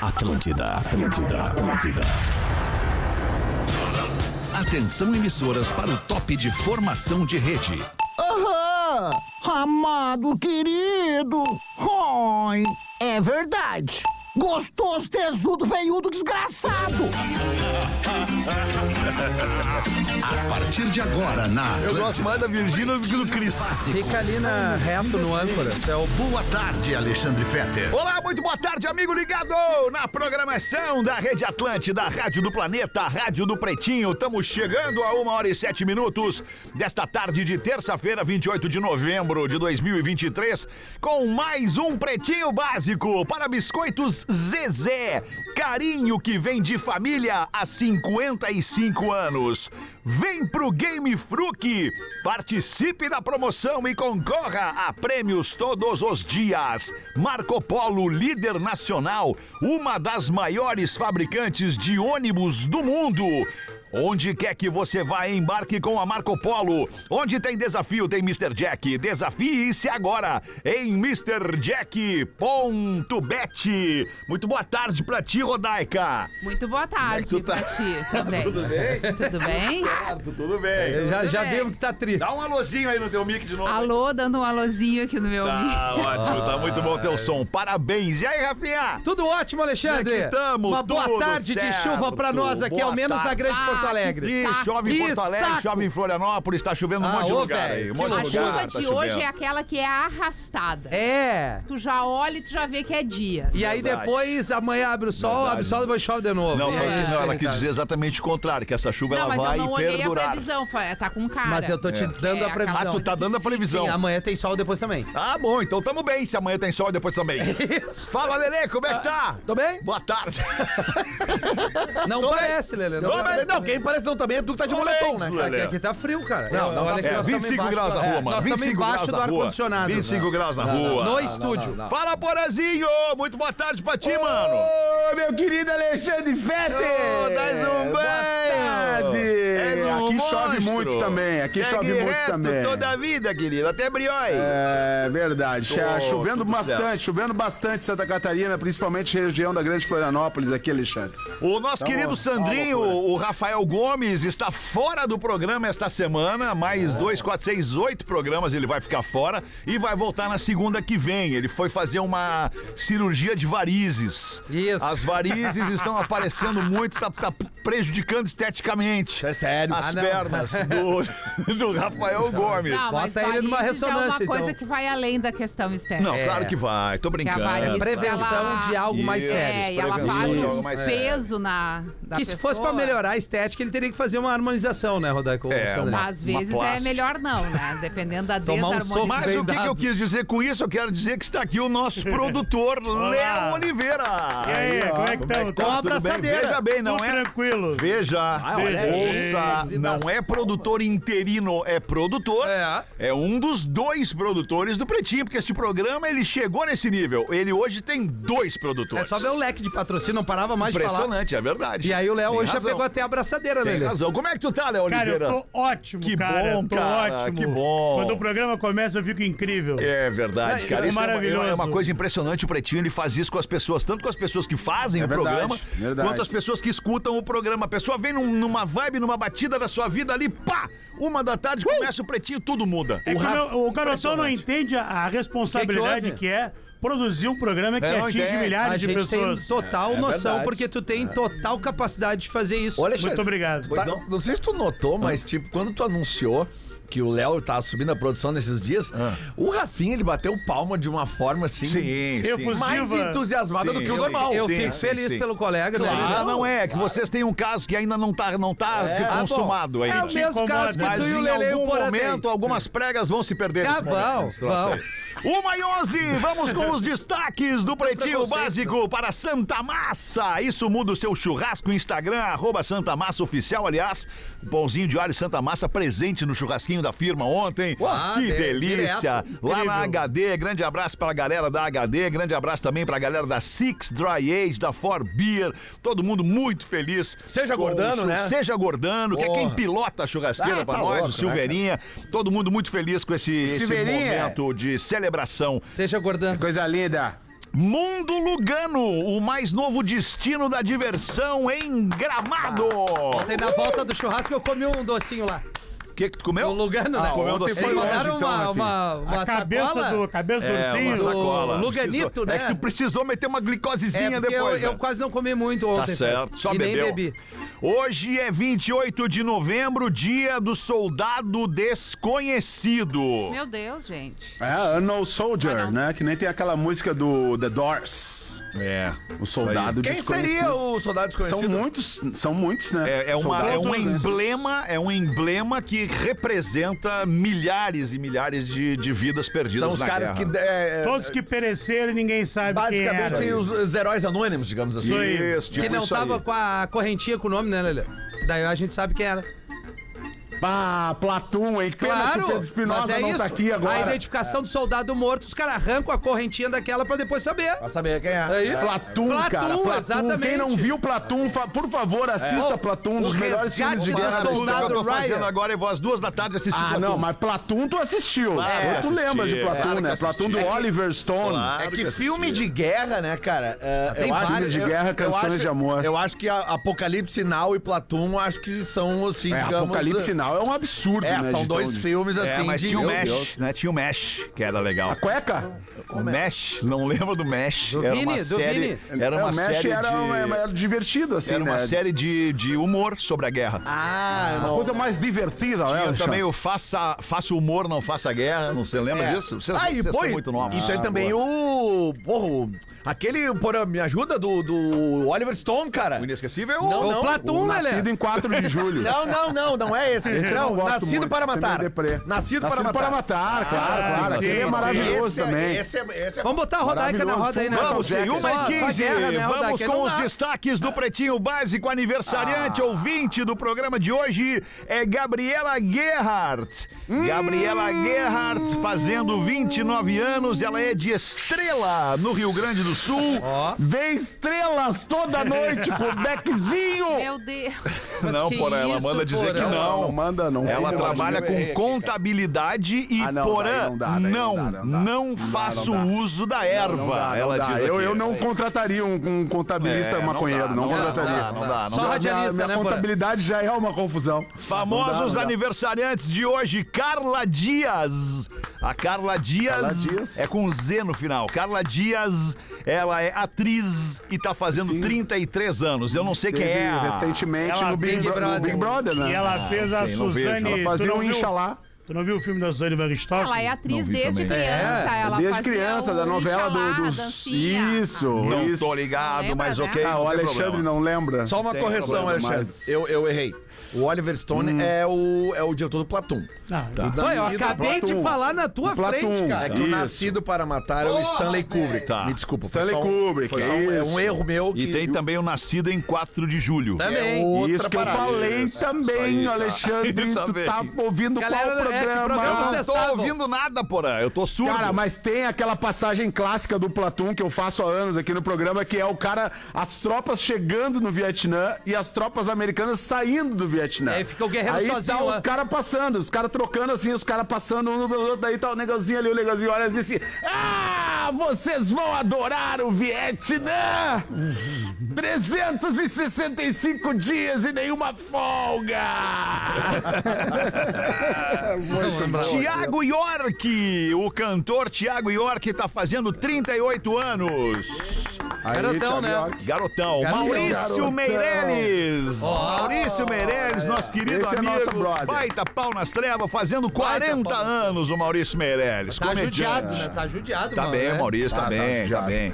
Atlântida, Atlântida, Atlântida. Atenção emissoras para o top de formação de rede. Aham! Amado querido! Oi! É verdade! Gostoso, tesudo, veiudo, desgraçado! A partir de agora, na Eu gosto mais da Virgínia do que do Cris. Fica ali na reto no âncora. É o Boa Tarde, Alexandre Fetter. Olá, muito boa tarde, amigo ligado na programação da Rede Atlântida, Rádio do Planeta, Rádio do Pretinho. Estamos chegando a uma hora e sete minutos desta tarde de terça-feira, 28 de novembro de 2023, com mais um Pretinho Básico para biscoitos Zezé. Carinho que vem de família há 55 anos. Vem pro Game Fruc, participe da promoção e concorra a prêmios todos os dias. Marco Polo, líder nacional, uma das maiores fabricantes de ônibus do mundo. Onde quer que você vá, embarque com a Marco Polo. Onde tem desafio, tem Mr. Jack. Desafie-se agora em MrJack.bet. Muito boa tarde pra ti, Rodaica. Muito boa tarde tu tá? pra ti também. Tudo bem? Tudo bem? Certo, tudo bem. Já, Tudo já bem. vimos que tá triste. Dá um alôzinho aí no teu mic de novo. Alô, dando um alôzinho aqui no meu mic. Tá ótimo, tá muito bom teu som. Parabéns. E aí, Rafinha? Tudo ótimo, Alexandre. É que tamo? Uma boa Tudo tarde de certo. chuva pra nós aqui, ao Boa menos na tarde. Grande Ah, Porto Alegre. Chove em Porto Alegre, saco. chove em Florianópolis, tá chovendo um Ah, monte de ô, lugar velho, aí. Um monte A de loucura. lugar. chuva tá de hoje chovendo. é aquela que é arrastada. É. Tu já olha e tu já vê que é dias. E aí Verdade. depois, amanhã abre o sol, Verdade. abre o sol, depois chove de novo. Não, só É. que não, ela quis dizer exatamente o contrário, que essa chuva Não, ela mas vai eu não olhei a perdurar. previsão, tá com cara. Mas eu tô te É. dando É, a previsão. Ah, tu tá dando a previsão. Sim, amanhã tem sol depois também. Ah, bom, então tamo bem, se amanhã tem sol e depois também. Fala, Lelê, como é que tá? Tô bem? Boa tarde. Não parece, Lelê. Não Não, quem parece não também é tu que tá de moletom, né? Aqui, aqui tá frio, cara. Não, não, tá- É, nós 25 estamos graus na rua, é, mano. Nós estamos 25 embaixo graus do ar-condicionado. 25 graus na rua. No estúdio. Fala, Porazinho! Muito boa tarde pra ti, mano. Ô, meu querido Alexandre Fetter! Ô, dás um banho! um Aqui chove muito também, aqui chove muito também. toda a vida, querido, até briói. É verdade. Tá chovendo bastante, chovendo bastante em Santa Catarina, principalmente região da Grande Florianópolis aqui, Alexandre. O nosso Tá querido Sandrinho, o Rafael Gomes, está fora do programa esta semana. Mais É. dois, quatro, seis, oito programas ele vai ficar fora e vai voltar na segunda que vem. Ele foi fazer uma cirurgia de varizes. Isso. As varizes estão aparecendo muito, tá, tá prejudicando esteticamente É sério? as Ah, pernas do, do Rafael Gomes. Não, mas Bota ele numa ressonância, É uma coisa então. que vai além da questão estética. Não, É. claro que vai, tô brincando. Varize- Prevenção Ela- de algo mais Isso. sério. É, e ela prevenção faz de um algo mais sério. peso na da Que se pessoa. fosse pra melhorar a estética, ele teria que fazer uma harmonização, né, Rodaico? É, uma- Às vezes é plástica. melhor não, né? Dependendo da Tomar um Mas Bem o que, que eu quis dizer com isso? Eu quero dizer que está aqui o nosso produtor, Léo Oliveira. E aí, ó, como é que estamos? Com a Tudo bem? abraçadeira. Veja bem, não Tudo é. tranquilo. Veja, olha aí. ouça, não é produtor interino, é produtor. É. É um dos dois produtores do Pretinho, porque este programa ele chegou nesse nível. Ele hoje tem dois É produtores. só ver o leque de patrocínio, não parava mais de falar. Impressionante, é verdade. E aí o Léo Tem hoje já razão. pegou até a abraçadeira Tem dele. razão. Como é que tu tá, Léo Cara, eu tô ótimo, Que cara. bom, tô cara, ótimo. que bom. Quando o programa começa, eu fico incrível. É verdade, É, cara. é Isso é uma, maravilhoso. é uma coisa impressionante. O Pretinho ele faz isso com as pessoas, tanto com as pessoas que fazem É o verdade, programa, verdade. quanto as pessoas que escutam o programa. A pessoa vem num- numa vibe, numa batida da sua vida ali, pá! Uma da tarde começa o Pretinho, tudo muda. É que o, meu- o garotão não impressionante. entende a, a responsabilidade Que que que, é produzir um programa que É, não atinge entende. milhares A de gente pessoas. tem total É noção, verdade. porque tu tem total capacidade de fazer isso. Olha, Muito obrigado. Tá, não? não. sei se tu notou, mas tipo, quando tu anunciou que o Léo tá subindo a produção nesses dias, o Rafinha ele bateu palma de uma forma assim. Sim, sim. Mais entusiasmada do Sim, que o normal. Eu Sim, fico feliz sim. pelo colega. né? Ah, não é, que vocês têm um caso que ainda não tá, não tá É. consumado É o mesmo incomoda. caso que Mas tu e o em Lele e o algum momento, algumas pregas vão se perder. Ah, vão, situação. Uma e onze, vamos com os destaques do Pretinho Básico para Santa Massa. Isso muda o seu churrasco, Instagram, arroba Santa Massa Oficial. Aliás, pãozinho de alho Santa Massa presente no churrasquinho churrasquinho da firma ontem. Ah, que de- delícia! direto. Lá na. HD, grande abraço pra galera da HD, grande abraço também pra galera da Six Dry Age, da For Beer. Todo mundo muito feliz. Seja Gordano, né? Seja Gordano, que é quem pilota a churrasqueira Ah, pra tá nós, louco, o né, Silveirinha. Todo mundo muito feliz com esse, esse momento de celebração. Seja gordão. Coisa linda. Mundo Lugano, o mais novo destino da diversão em Gramado. Ontem na volta do churrasco eu comi um docinho lá. O que que tu comeu? No Lugano, né? Ah, comeu ontem. Eles foi mandaram longe, então, uma, né, filho? uma, uma A cabeça sacola. do, cabeça do É, uma ursinho. sacola. O Luganito, Precisou- né? É que tu precisou meter uma glicosezinha É, porque depois, eu, né? eu quase não comi muito ontem. Tá certo, só e bebeu. nem bebi. Hoje é 28 de novembro, dia do soldado desconhecido. Meu Deus, gente. É, Unknown Soldier, Ah, não. né? Que nem tem aquela música do The Doors. É. O soldado Quem desconhecido. seria o soldado São desconhecido? muitos, são muitos, né? É, é uma- é um emblema, é um emblema que representa milhares e milhares de, de vidas perdidas São os na caras guerra. que. é, é, Todos que pereceram e ninguém sabe quem basicamente era. os, os heróis anônimos, digamos assim. Isso. Isso, tipo que não isso tava aí. com a correntinha com o nome, né, Lelê? Daí a gente sabe quem era. Ah, Platum, hein? Pena que o Claro, Pedro Espinosa é não isso. tá aqui A agora. identificação do soldado morto, os caras arrancam a correntinha daquela pra depois saber. Pra saber quem é. É isso. Platum, Platum, cara. Platum. exatamente. Quem não viu Platum, fa- por favor, assista Oh, Platum, um dos melhores filmes de guerra do da Tudo que eu tô Soldado fazendo Ryan. agora, eu vou às duas da tarde assistir Ah, Platum. não, mas Platum tu assistiu. Claro É, tu assisti, lembra de Platum, claro que né? Platum do. Oliver Stone. Claro É que que filme de guerra, né, cara? é, Tem eu acho, vários de eu- guerra, canções de amor. Eu acho que a Apocalipse Now e Platum, acho que são, assim, É, digamos... Apocalipse Sinal é um absurdo, É, né? são de dois filmes, assim, É, mas de... tinha o Meu Mesh, Deus. né? Tinha o Mesh, que era legal. A cueca? O Mesh, não lembro do Mesh. Do era Vini, uma do série, Vini. Era É, uma o Mesh série era, de... uma- era divertido, assim, Era uma né? série de, de humor sobre a guerra. Ah, eu Uma não... coisa mais divertida, né? Tinha Alexandre? também o faça, faça humor, não faça guerra. Não você lembra É. disso? Vocês, ah, e, vocês pô, são e- muito novos. E tem também o... Porra, o- aquele, porra, me ajuda, do, do Oliver Stone, cara. O inesquecível é o... Não, o Platum, O Lelê. Nascido em 4 de julho. Não, não, não, não é esse. Esse eu não, gosto Nascido muito, para Matar. deprê. Nascido, para Nascido Matar. para matar, claro, sim, claro. sim, Aquele é sim. maravilhoso Esse é- também. Esse é, esse é Vamos botar a Rodaica na roda aí, né? Vamos, sim, uma só- e só 15. guerra, né, Vamos Rodaica? com Não os dá. destaques do Pretinho Básico aniversariante, ouvinte do programa de hoje é Gabriela Gerhardt. Gabriela Gerhardt fazendo 29 anos, ela é de Estrela, no Rio Grande do Sul. Vê estrelas toda noite com o Beckzinho. Meu Deus. Mas não, que porra, ela isso, manda dizer que não. Não manda, não. Ela fica, trabalha errei com aqui, contabilidade e, Ah, não, porã, não dá, não, dá, não dá. não faço não dá. uso da erva, Não dá, não ela diz aqui. Eu, eu não contrataria um, um contabilista É, não maconheiro, dá, não, contrataria. não dá, não dá, não Só radialista, minha, né, minha Porã? contabilidade já é uma confusão. Famosos Não dá, não dá. aniversariantes de hoje, Carla Dias. A Carla Dias, Carla Dias. é com Z no final. Carla Dias, ela é atriz e tá fazendo Sim. 33 anos. Eu não sei quem é. a- recentemente Ela no Big, Big Bro- no Brother. Big Brother, né? E ela fez a sim, não vejo. Suzane. Ela tu fazia não um Inxalá. Tu não viu o filme da Suzane Van? Ela é atriz Não desde também. criança. É, ela Desde criança, da novela do- dos. dancinha. Isso, Não isso. tô ligado, Lembra mas dela? ok. Ah, não o Alexandre problema. não lembra. Só uma Tem correção, problema, Alexandre. Eu, eu errei. O Oliver Stone é, o, é o diretor do Platum. Não, Pô, eu acabei de Platum. falar na tua Platum. frente, É cara. que o Isso. Nascido para Matar é o Porra, Stanley. Kubrick. Tá. Me desculpa. foi Stanley só um- Kubrick, foi só é um, é isso. um erro meu. E que- tem também o Nascido em 4 de julho. Também. outra Isso que eu parada. falei Isso, também, isso aí, tá. Alexandre. Tá tu bem. tá ouvindo Galera, qual é, que programa? programa Eu não vocês tô estavam? ouvindo nada, porra. Eu tô surdo. Cara, mas tem aquela passagem clássica do Platum que eu faço há anos aqui no programa, que é o cara, as tropas chegando no Vietnã e as tropas americanas saindo do Aí fica o guerreiro aí sozinho tá lá. os caras passando, os caras trocando assim, os caras passando um pelo outro, daí tá o negocinho ali, o negocinho olha e diz assim: Ah, vocês vão adorar o Vietnã! 365 dias e nenhuma folga! Tiago York, o cantor Tiago York tá fazendo 38 anos. Aí, Garotão, Thiago né? York. Garotão, Garotão. Maurício Garotão. Meirelles. Maurício Meirelles, nosso querido Esse é amigo. nosso brother. Baita pau nas trevas, fazendo Baita 40 pau. anos o Maurício Meirelles. Tá comediante. judiado, né? Tá judiado, Tá mano. bem, né? Maurício, tá, Tá, tá bem, tá judiado. bem.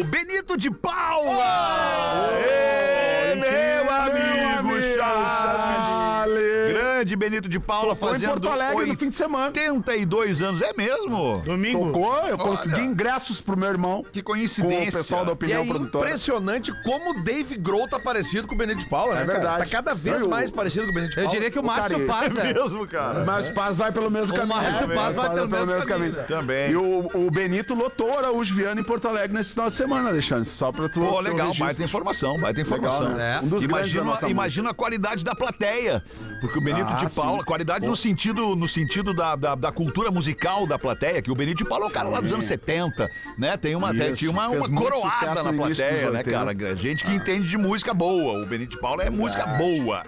O Benito de Paula! Ê, meu amigo Chaves! Chaves! Grande Benito de Paula Tocou em fazendo Porto Alegre no fim de semana. 82 anos. É mesmo? Domingo. Tocou, eu Olha. consegui ingressos pro meu irmão. Que Com coincidência. o pessoal da E Opinião é Produtora. impressionante como o Dave Grohl tá parecido com o Benedito de Paula, né? É cara? verdade. Tá cada vez eu- mais parecido com o Benedito de Eu Paula. diria que o Márcio cara, Paz, É é. mesmo, cara. Mas Paz vai pelo mesmo O caminho. Márcio É, Paz vai pelo mesmo caminho. Também. E o, o Benito lotou o Araújo Viana em Porto Alegre nesse final de semana, Alexandre. Só pra tu. Pô, seu legal, registro. baita informação, baita informação. né? É. Um Imagina, imagina a qualidade da plateia. Porque o Benito Ah, de Paula, sim. qualidade no sentido, no sentido da, da, da cultura musical da plateia, que o Benito de Paula é um cara lá dos anos 70, né? Tem uma, Isso, tinha uma, uma coroada na plateia, né, 80. cara? Gente que entende de música boa. O Benito de Paula é música boa.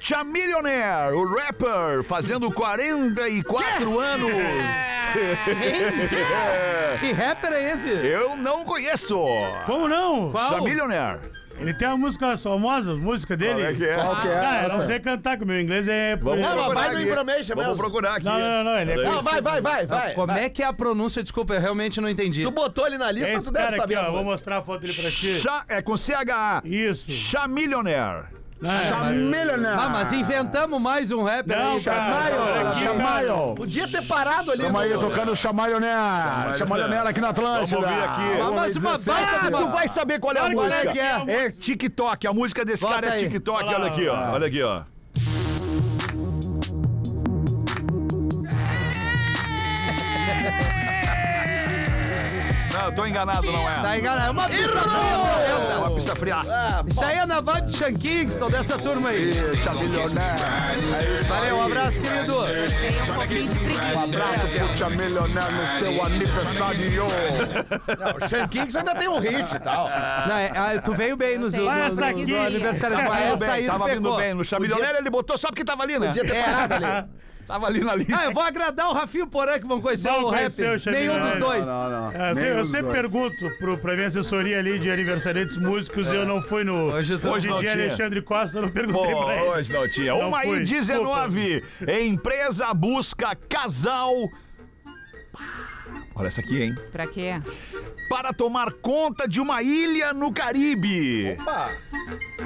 Chamillionaire, o rapper, fazendo 44 anos. Que rapper é esse? Eu não conheço. Como não? Qual? Chamillionaire. Ele tem uma música famosa, música dele. Qual é que é? Qual que é? Ah, eu não essa? sei cantar, que o meu inglês é... Vamos Não, mas procurar vai no aqui. Information Vamos procurar aqui. Não, não, não, ele é Peraí. Não, vai, vai, vai, vai. Como vai. é que é a pronúncia? Desculpa, eu realmente não entendi. Tu botou ali na lista, esse tu deve cara aqui, saber. ó. a Vou música. mostrar a foto dele pra ti. Cha- é com CHA. Isso. Chamillionaire. Chamillionaire. Ah, mas inventamos mais um rapper Não, aí, cara. Chamaio, aqui, Chamaio. Podia ter parado ali. Tamo aí no- tocando Chamillionaire. Chamillionaire aqui na Atlântida. Vamos ouvir aqui. Ah, mas uma baita Ah, de tu uma... vai saber qual é a Claro que música. é, que é. É TikTok. A música desse Bota cara é aí. TikTok. Olha aqui, ó. Olha aqui, ó. Não, tô enganado, não é? Tá enganado. É uma pista É fria, uma pista friaça. Isso aí é na vibe de Sean Kingston, dessa turma aí. Valeu, um abraço, querido. Tem um pouquinho de preguiça. Abraço pro Chamillionaire no seu aniversário. Não, Kingston ainda tem um hit e tal. Não, é, ah, tu veio bem nos, no, Vai no, essa no, aqui. no aniversário. Tava Vai, Tava essa bem, aí tu tava vindo pegou. bem. No Chamillionaire ele botou só porque tava ali, né? Podia ter parado ali. Tava ali na lista. Ah, eu vou agradar o Rafinho Porã que vão conhecer Vão o rap. conhecer o Xavier. Nenhum dos Não, dois. Não, não. É, eu Nem sempre- eu os sempre dois. pergunto pro, pra minha assessoria ali de aniversariantes músicos e eu não fui no. Hoje Hoje em não dia, tinha. Alexandre Costa, eu não perguntei Pô, pra ele. hoje não tinha. Não Uma fui, e 19. Empresa busca casal. Olha essa aqui, hein? Pra quê? Para tomar conta de uma ilha no Caribe. Opa.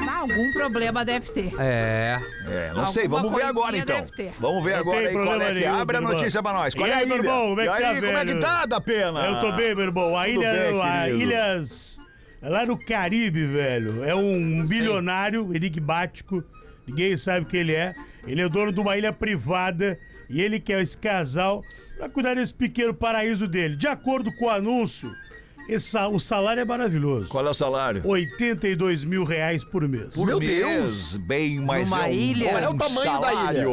Ah, algum problema deve ter. É. É, não sei, Alguma vamos ver agora coisinha então. deve ter. Vamos ver Não agora tem aí qual problema é que é. nenhum, Abre a meu notícia pra nós. Qual E é a aí, meu ilha? irmão, como é que e aí, tá, como é que velho? tá, da pena? Eu tô bem, meu irmão. A ilha, bem, a querido. Ilhas. é Lá no Caribe, velho. É um bilionário, enigmático. Ninguém sabe quem ele é. Ele é dono de uma ilha privada. E ele quer esse casal pra cuidar desse pequeno paraíso dele. De acordo com o anúncio, esse o salário é maravilhoso. Qual é o salário? 82 mil reais por mês. Por Meu mês, Deus. Bem mais Numa é um ilha? Olha o tamanho da salário.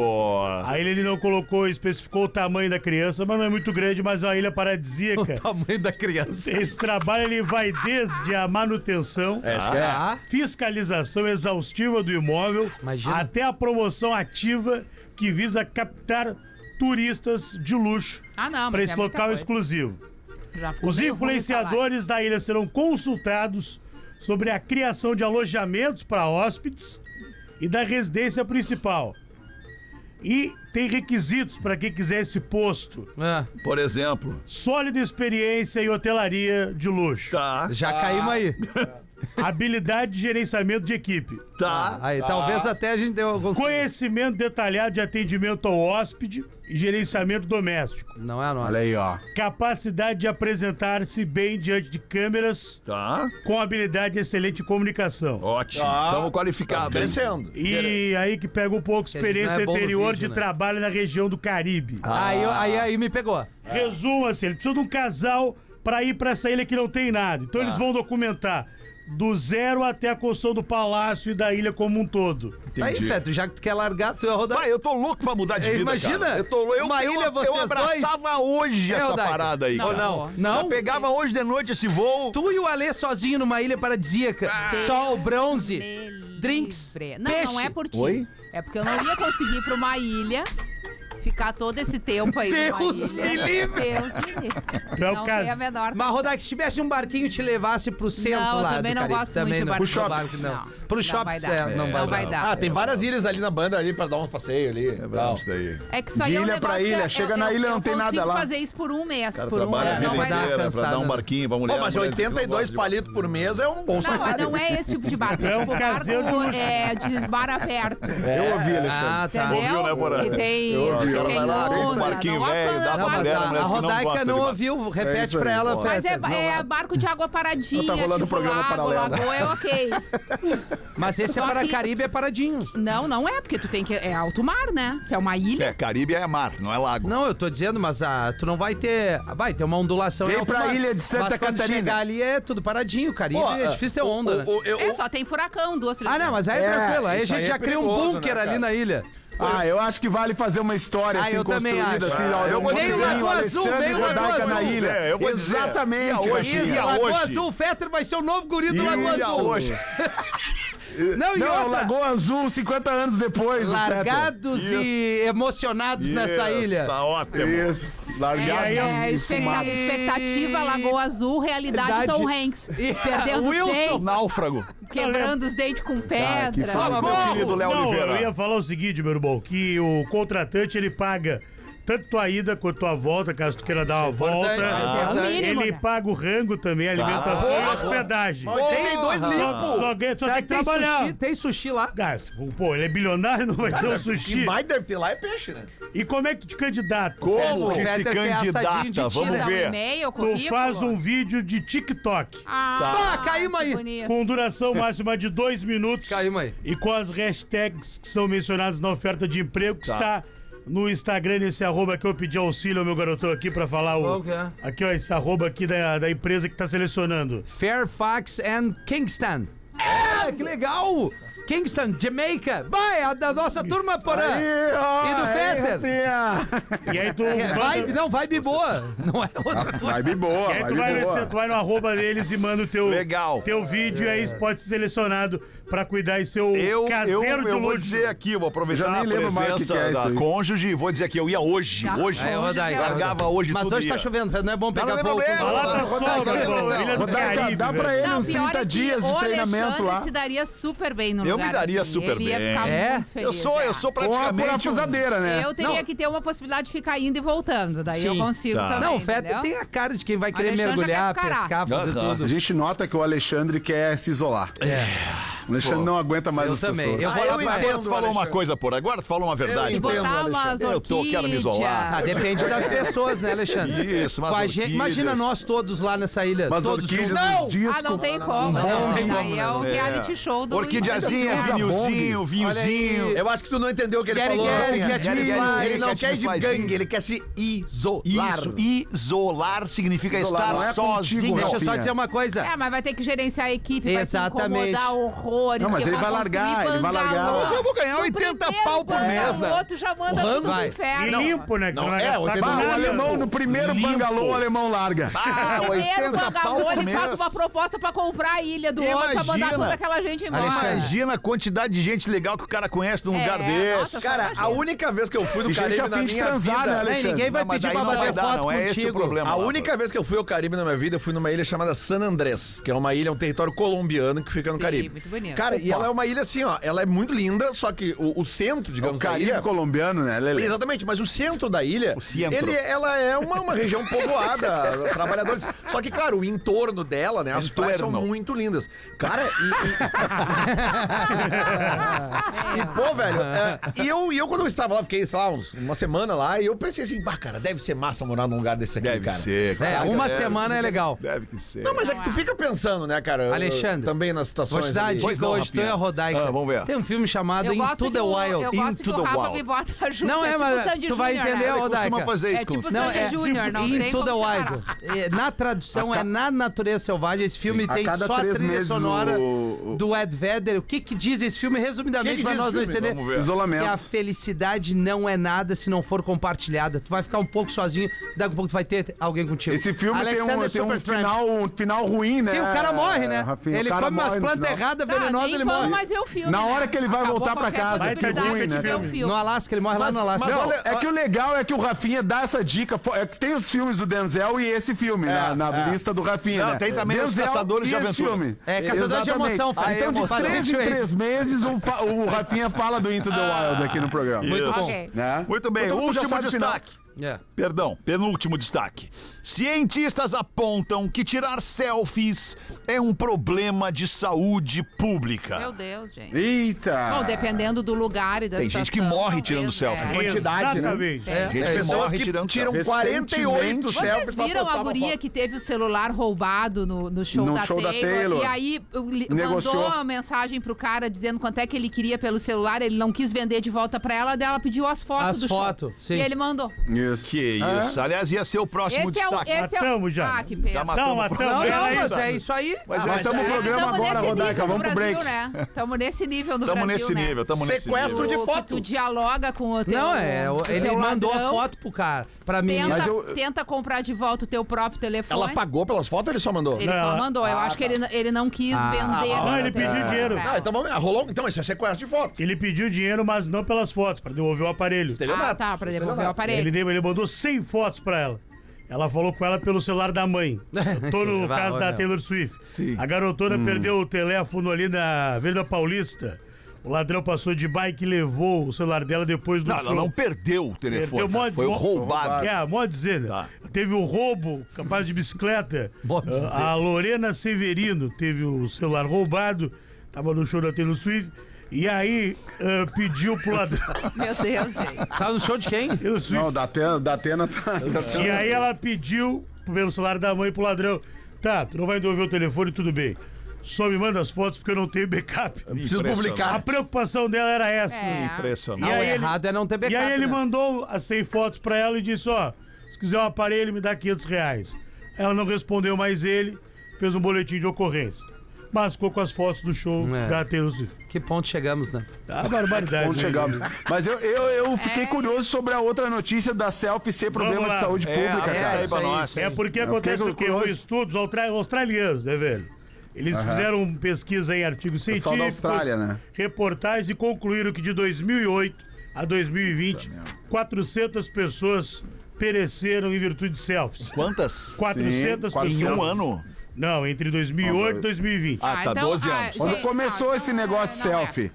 A ilha ele não colocou, especificou o tamanho da criança, mas não é muito grande, mas é uma ilha O paradisíaca. tamanho da criança. Esse trabalho ele vai desde a manutenção, Ah, fiscalização exaustiva do imóvel, Imagina. até a promoção ativa que visa captar turistas de luxo Ah, não, para mas esse é local exclusivo. Os salário. influenciadores da ilha serão consultados sobre a criação de alojamentos para hóspedes e da residência principal. E tem requisitos para quem quiser esse posto: ah, Por exemplo. sólida experiência em hotelaria de luxo, Tá, já caímos aí. habilidade de gerenciamento de equipe, tá. Aí, talvez até a gente deu alguns. conhecimento detalhado de atendimento ao hóspede e gerenciamento doméstico, Não é a nossa. Olha aí, ó. capacidade de apresentar-se bem diante de câmeras Tá. com habilidade de excelente comunicação. Ótimo. Tá. Estamos qualificados. hein? Crescendo. E aí que pega um pouco a gente experiência não é bom no anterior vídeo, de né? trabalho na região do Caribe. Aí, eu- aí, aí me pegou. Resumo assim, ele precisa de um casal pra ir pra essa ilha que não tem nada. Então eles vão documentar do zero até a construção do palácio e da ilha como um todo. Aí, Feto, já que tu quer largar, tu ia rodar. Vai, eu tô louco pra mudar de É, vida, imagina, cara. Eu tô louco. Eu, uma eu, ilha, eu, vocês abraçava hoje É, essa parada aí, Não, cara. não. Não? Eu pegava hoje de noite esse voo. Tu e o Alê sozinho numa ilha paradisíaca. Sol, bronze. Drinks. Não, peixe. não é por ti. Oi? É porque eu não ia conseguir ir pra uma ilha Ficar todo esse tempo aí. Deus me livre! Deus me livre. Não é o caso. tem a menor. Mas, Rodak, se tivesse um barquinho te levasse pro centro Não, lá. também do não Caribe, gosto muito de não. barco. Pro shopping. Não. Não, Pro shopping, vai é, não Não vai, vai dar. Ah, tem várias ilhas ali na banda ali pra dar um passeio ali. É brabo isso daí. É que só De é ilha pra ilha, chega na ilha, não tem nada lá. consigo fazer isso por um mês, por um mês. Não vai dar. Né, pra dar um barquinho vamos ler. Mas 82 palitos por mês é um bom Não, salário. não é esse tipo de barco. É, é um tipo caseiro barco, de é, de esbar aberto. Eu ouvi, ah, Alexandre. Ah, tá. Entendeu? Ouviu, né, Porã? Eu ouvi. Ela vai lá, tem um barquinho velho, dá pra a, a Rodaica não, ouviu, repete é pra ela. Mas é, é barco de água paradinha. Tá rolando o programa paralelo. Lagoa é ok. Mas esse é para Caribe é paradinho. Não, não é, porque tu tem que. É alto mar, né? Se é uma ilha. É, Caribe é mar, não é lago. Não, eu tô dizendo, mas ah, tu não vai ter. Vai ter uma ondulação. Vem pra a ilha de Santa mas Catarina. chegar ali é tudo paradinho, Caribe. Pô, é ah, difícil ter onda. O, o, né? eu, é, só tem furacão, duas, três. Ah, não, mas aí é, é tranquilo. Aí a gente aí já é cria um bunker né, ali na ilha. Ah, eu acho que vale fazer uma história ah, assim eu construída, assim, ah, eu vou o Lagoa Azul, meio Lagoa Azul. Na ilha. É, eu vou Exatamente, dizer. Hoje, Lagoa Azul, o Fetter vai ser o novo guri do Lagoa Azul. Hoje. Não, e não outra... Lagoa Azul, 50 anos depois. Largados e Isso. emocionados Isso, nessa ilha. Tá ótimo. Isso. Largados. É, é, é expectativa, expectativa, Lagoa Azul, realidade Verdade. Tom Hanks. Perdendo Wilson. os. Náufrago. Quebrando os dentes com pedra. Ah, que fala, meu querido Léo Oliveira. Eu ia falar o seguinte, meu irmão, que o contratante ele paga tanto tua ida quanto tua volta, caso tu queira dar uma é volta. É ah, mínimo, ele né? paga o rango também, a alimentação e hospedagem. Tem dois. Só, ganha, só tem que tem trabalhar. Sushi? Tem sushi lá? Gás, pô, ele é bilionário, não vai ter um sushi. O que mais deve ter lá é peixe, né? E como é que tu te candidata? Como que se candidata? Vamos ver. Tu faz um vídeo de TikTok. Ah, tá. ah, ah caímos aí. Com duração máxima de dois minutos. Caímos aí. E com as hashtags que são mencionadas na oferta de emprego que tá. está no Instagram esse arroba que eu pedi auxílio meu garotão aqui pra falar o. Okay. É? Aqui, ó, esse arroba aqui da, da empresa que tá selecionando. Fairfax and Kingston. É, que legal! Kingston, Jamaica. Vai, a da nossa turma porã. Aí, ó, e do Fetter. E aí tu. É, vibe, não, vibe boa. Não é outra coisa. Vibe boa. E aí tu vai, boa. Você, tu vai no arroba deles e manda o teu, Legal. teu vídeo é. e aí pode ser selecionado pra cuidar e seu eu, caseiro eu, eu de Eu vou dizer aqui, vou aproveitar Já nem a lembro mais que que é isso da cônjuge e vou dizer aqui, eu ia hoje, tá hoje. É, Largava hoje Mas tudo hoje tá chovendo, não é bom pegar não fogo. tem Lá tá dá pra ele uns 30 é dias de treinamento lá. se daria super bem no Eu me daria assim. super ele bem. Ia ficar é? muito feliz, Eu sou, eu é. sou a pura praticamente um- né? Eu teria que ter uma possibilidade de ficar indo e voltando, daí eu consigo tá. também, Não, o Feta tem a cara de quem vai querer mergulhar, pescar, fazer tudo. A gente nota que o Alexandre quer se isolar. É. O Alexandre não aguenta mais eu as também. pessoas. Eu vou Ah, lá eu pra- entendo, Agora tu falou uma coisa, porra. Agora tu falou uma verdade. Se entendo. Alexandre. Eu tô, quero me isolar. Ah, depende das pessoas, né, Alexandre? Isso, mas gente- imagina nós todos lá nessa ilha. Mas todos orquídeas juntos. Ah, não tem como. não. Né? Isso aí é o é. reality show do Orquidiazinha, vinhozinho, vinhozinho. Eu acho que tu não entendeu o que ele falou. Ele não quer ir de gangue, ele quer se isolar. Isso, isolar significa estar é contigo, sozinho. Deixa eu só dizer uma coisa. É, mas vai ter que gerenciar a equipe, vai se Exatamente. incomodar não, mas ele vai largar, ele vai largar. Mas eu vou ganhar no 80 pau por mês, né? O outro já manda tudo pro inferno. Limpo, né? Não, é, tá o alemão, no primeiro limpo. bangalô, o alemão larga. Ah, no primeiro bangalô, ele mês. faz uma proposta pra comprar a ilha do outro, pra mandar toda aquela gente embora. Imagina a quantidade de gente legal que o cara conhece num é, lugar desse. Cara, a única vez que eu fui no Caribe na minha transar, vida... Né, ninguém vai pedir pra bater foto Não é esse o problema. A única vez que eu fui ao Caribe na minha vida, eu fui numa ilha chamada San Andrés, que é uma ilha, um território colombiano que fica no Caribe bonito. Cara, Opa. e ela é uma ilha assim, ó. Ela é muito linda, só que o, o centro, digamos, é o da ilha... colombiano, né, Lele? Exatamente, mas o centro da ilha... O centro. Ele, ela é uma, uma região povoada, trabalhadores. Só que, claro, o entorno dela, né, as praias são muito lindas. Cara, e... E, e pô, velho, é, e eu, e eu quando eu estava lá, fiquei, sei lá, uns, uma semana lá, e eu pensei assim, bah, cara, deve ser massa morar num lugar desse aqui, deve cara. Ser, cara. É, uma semana é legal. Deve que ser. Não, mas é que tu fica é. pensando, né, cara? Alexandre. Também nas situações... Vou te dar ali dois. não, Tony então é Rodaica. Ah, vamos ver. Tem um filme chamado Into the é Wild. Eu gosto que o é Rafa me bota junto. Não é, tipo mas tu vai entender, né? Rodaica. Fazer isso, é tipo não, Sandy é, Júnior, não tem Into the Wild. Na tradução é Na Natureza Selvagem. Esse filme tem só a trilha sonora do Ed Vedder. O que que diz esse filme, resumidamente, pra nós não entender? Isolamento. Que a felicidade não é nada se não for compartilhada. Tu vai ficar um pouco sozinho, daqui a pouco tu vai ter alguém contigo. Esse filme Alexander tem um, tem um final, um final ruim, né? Sim, o cara morre, né? Rafinha, Ele come umas plantas erradas, Venenosa, nem ele vamos morre. mais ver o filme. Na hora né? que ele vai Acabou voltar pra qualquer casa, que é possibilidade ruim, de né? ver o filme. No Alasca, ele morre lá no Alasca. Não, olha, é que o legal é que o Rafinha dá essa dica. fo- É que tem os filmes do Denzel e esse filme na, na lista do Rafinha. Não, né? tem também os Caçadores e de esse Aventura. Filme. É, Caçadores de Exatamente. Emoção, Fred. Então, de emoção. três em três meses, o, fa- o Rafinha fala do Into the Wild aqui no programa. Muito bom. Ok. Né? Muito bem, Todo mundo já último sabe o final. destaque. É. Perdão, penúltimo destaque. Cientistas apontam que tirar selfies é um problema de saúde pública. Meu Deus, gente. Eita! Bom, dependendo do lugar e da Tem gente que morre tirando selfie. é. Quantidade, né? Exatamente. É. Gente que Pessoas morre que tirando tiram selfie. 48 Recentemente- selfies Vocês viram a guria foto. que teve o celular roubado no, no show, No da, show da Taylor, Taylor. E aí Negociou. mandou uma mensagem pro cara dizendo quanto é que ele queria pelo celular. Ele não quis vender de volta pra ela. Daí ela pediu as fotos As do fotos, show. sim. E ele mandou. Isso. Que É? isso. Aliás, ia ser o próximo Esse é o. destaque. Esse é o... Matamos já. Ah, que Já pena. matamos Não, matamos. Não, Pera não, aí, mas é isso aí. Mas Nós essa- estamos no É, programa tamo agora, nesse Rodaica. nível Vamos pro break. né? Estamos nesse nível no Tamo Brasil, nesse né? nível, tamo nesse Sequestro nível. de Tu- foto. Tu dialoga com o teu Não, é. Ele mandou a foto pro cara. Pra mim. Tenta, Mas eu- tenta comprar de volta o teu próprio telefone. Ela pagou pelas fotos ou ele só mandou? Ele só Não. mandou. Eu acho que ele, ele não quis Ah, vender. ah, Não, ele pediu dinheiro. Ah, então vamos. Rolou. Então, isso é sequestro de foto. Ele pediu dinheiro, mas não pelas fotos, pra devolver o aparelho. Ah, tá, pra devolver o Estelionato. aparelho. Ele, deu, ele mandou 100 fotos pra ela. Ela falou com ela pelo celular da mãe. Eu tô no Vai, caso da. Taylor Swift. Sim. A garotona Hum. perdeu o teléfono ali na Avenida Paulista. O ladrão passou de bike e levou o celular dela depois do Não, show. ela não perdeu o telefone. Perdeu, mó- Foi mó- roubado. É, pode dizer, né? Tá. Teve o roubo, capaz de bicicleta. Dizer. a Lorena Severino teve o celular roubado. Tava no show da Taylor Swift. E aí ah, pediu pro ladrão. Meu Deus, gente. Tá no show de quem? Taylor Swift. Não, da Atena, da Atena tá. E aí ela pediu pelo celular da mãe pro ladrão. Tá, tu não vai devolver o telefone, tudo bem. Só me manda as fotos porque eu não tenho backup. Preciso A publicar. preocupação dela era essa. É. Impressionante. Não, E aí ele- errado é não ter backup. E aí ele né? mandou as 100 fotos pra ela e disse, ó, se quiser um aparelho, me dá 500 reais. Ela não respondeu mais ele, fez um boletim de ocorrência. Mas ficou com as fotos do show É. da Taylor Swift. Que ponto chegamos, né? Tá barbaridade. Onde né? chegamos. Mas eu, eu, eu fiquei É. curioso sobre a outra notícia da selfie ser problema de saúde É, pública, abre cara. aí. nós. É porque Eu acontece o quê? curioso. Os estudos austra- australianos, né, velho? Eles fizeram pesquisa em artigos Pessoal científicos, da Austrália, né? reportagens e concluíram que de 2008 a 2020, 400 pessoas pereceram em virtude de selfies. Quantas? 400 Sim, pessoas. Em um ano? Não, entre 2008 e 2020. Ah, tá, 12 anos. Quando gente, começou não, esse então, negócio de não é. selfie?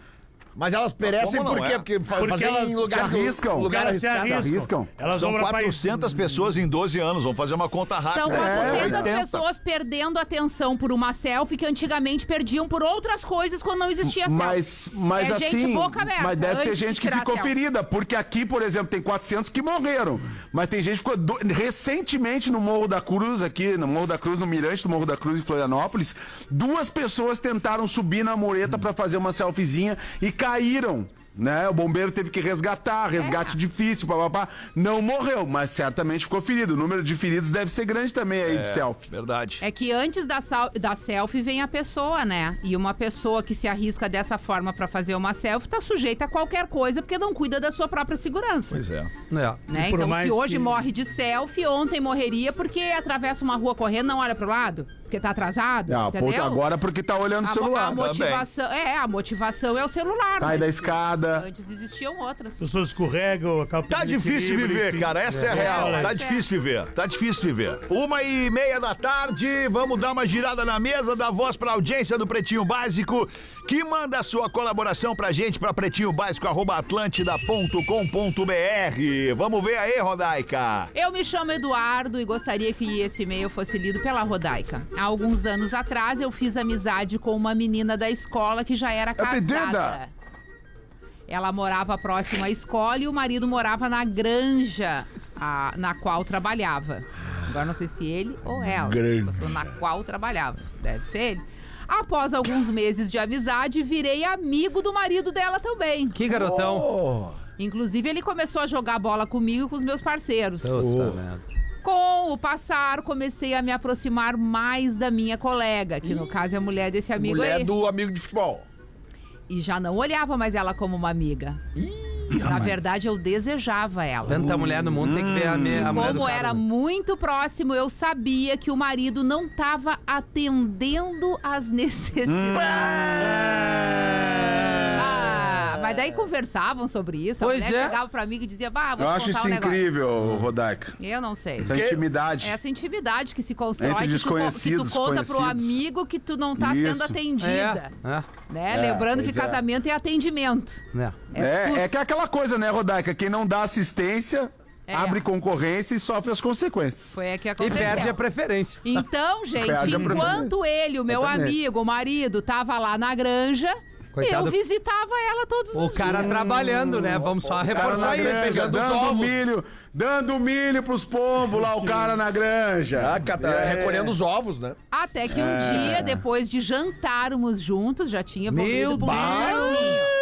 Mas elas perecem por quê? é? Porque, Porque elas em se lugar do- arriscam. Lugar Elas se arriscam. arriscam. Elas São vão pra 400 pessoas em 12 anos. Vamos fazer uma conta rápida. São É, 400 80. pessoas perdendo atenção por uma selfie que antigamente perdiam por outras coisas quando não existia selfie. Mas, mas é assim, gente boca aberta. mas deve ter de gente que ficou selfie. ferida, porque aqui, por exemplo, tem 400 que morreram, mas tem gente que ficou do- recentemente no Morro da Cruz, aqui no Morro da Cruz, no Mirante do Morro da Cruz em Florianópolis, duas pessoas tentaram subir na mureta pra fazer uma selfiezinha e caíram. Né? O bombeiro teve que resgatar, resgate difícil, papapá. Não morreu, mas certamente ficou ferido. O número de feridos deve ser grande também aí de selfie. Verdade. É que antes da, sal- da selfie vem a pessoa, né? E uma pessoa que se arrisca dessa forma pra fazer uma selfie tá sujeita a qualquer coisa porque não cuida da sua própria segurança. Pois é. É. Né? Por Então, mais se hoje que- morre de selfie, ontem morreria porque atravessa uma rua correndo, não olha pro lado, porque tá atrasado. Ah, entendeu? ponto agora porque tá olhando o celular. a motivação, é, a motivação é o celular. Cai da escada. Antes existiam outras. As pessoas escorregam, acabam Tá difícil viver, enfim. cara. Essa é, a É, real. é. Tá Tá difícil viver. Tá difícil viver. Uma e meia da tarde, vamos dar uma girada na mesa, dar voz pra audiência do Pretinho Básico, que manda a sua colaboração pra gente pra pretinhobásico.atlântida.com.br. Vamos ver aí, Rodaica. Eu me chamo Eduardo e gostaria que esse e-mail fosse lido pela Rodaica. Há alguns anos atrás, eu fiz amizade com uma menina da escola que já era pedida. casada. Ela morava próximo à escola e o marido morava na granja a- na qual trabalhava. Agora não sei se ele ou ela. Mas Na qual trabalhava. Deve ser ele. Após alguns meses de amizade, virei amigo do marido dela também. Que garotão. Oh, Inclusive, ele começou a jogar bola comigo e com os meus parceiros. Puta merda. Com o passar, comecei a me aproximar mais da minha colega, que no caso é a mulher desse amigo mulher aí. do amigo de futebol. E já não olhava mais ela como uma amiga. Na verdade, eu desejava ela. Tanta mulher no mundo tem que ver a, me, a mulher Como era muito próximo, eu sabia que o marido não estava atendendo às necessidades. Mas daí conversavam sobre isso. A Pois mulher é. chegava pra mim e dizia, bah, vou Eu te acho contar isso um negócio. incrível, Rodaica. Eu não sei. Essa intimidade. Essa intimidade que se constrói, Entre que, tu, que tu desconhecidos, conta pro conhecidos. amigo que tu não tá Isso. sendo atendida. É, é, Né? É, Lembrando que pois é. casamento é atendimento. é. É, sus. É, é que é aquela coisa, né, Rodaica? Quem não dá assistência, É. abre concorrência e sofre as consequências. Foi aí que E aconteceu. perde a preferência. Então, gente, Perde a enquanto ele, o meu Exatamente. amigo, o marido, tava lá na granja, Coitado. eu visitava ela todos O os cara dias. trabalhando, né? Vamos só reforçar na isso. granja, pegando os dando ovos. milho, dando milho pros pombos lá, o cara na granja. Ah, cata- É. recolhendo os ovos, né? Até que um dia, depois de jantarmos juntos, já tinha Deus! vinhozinho.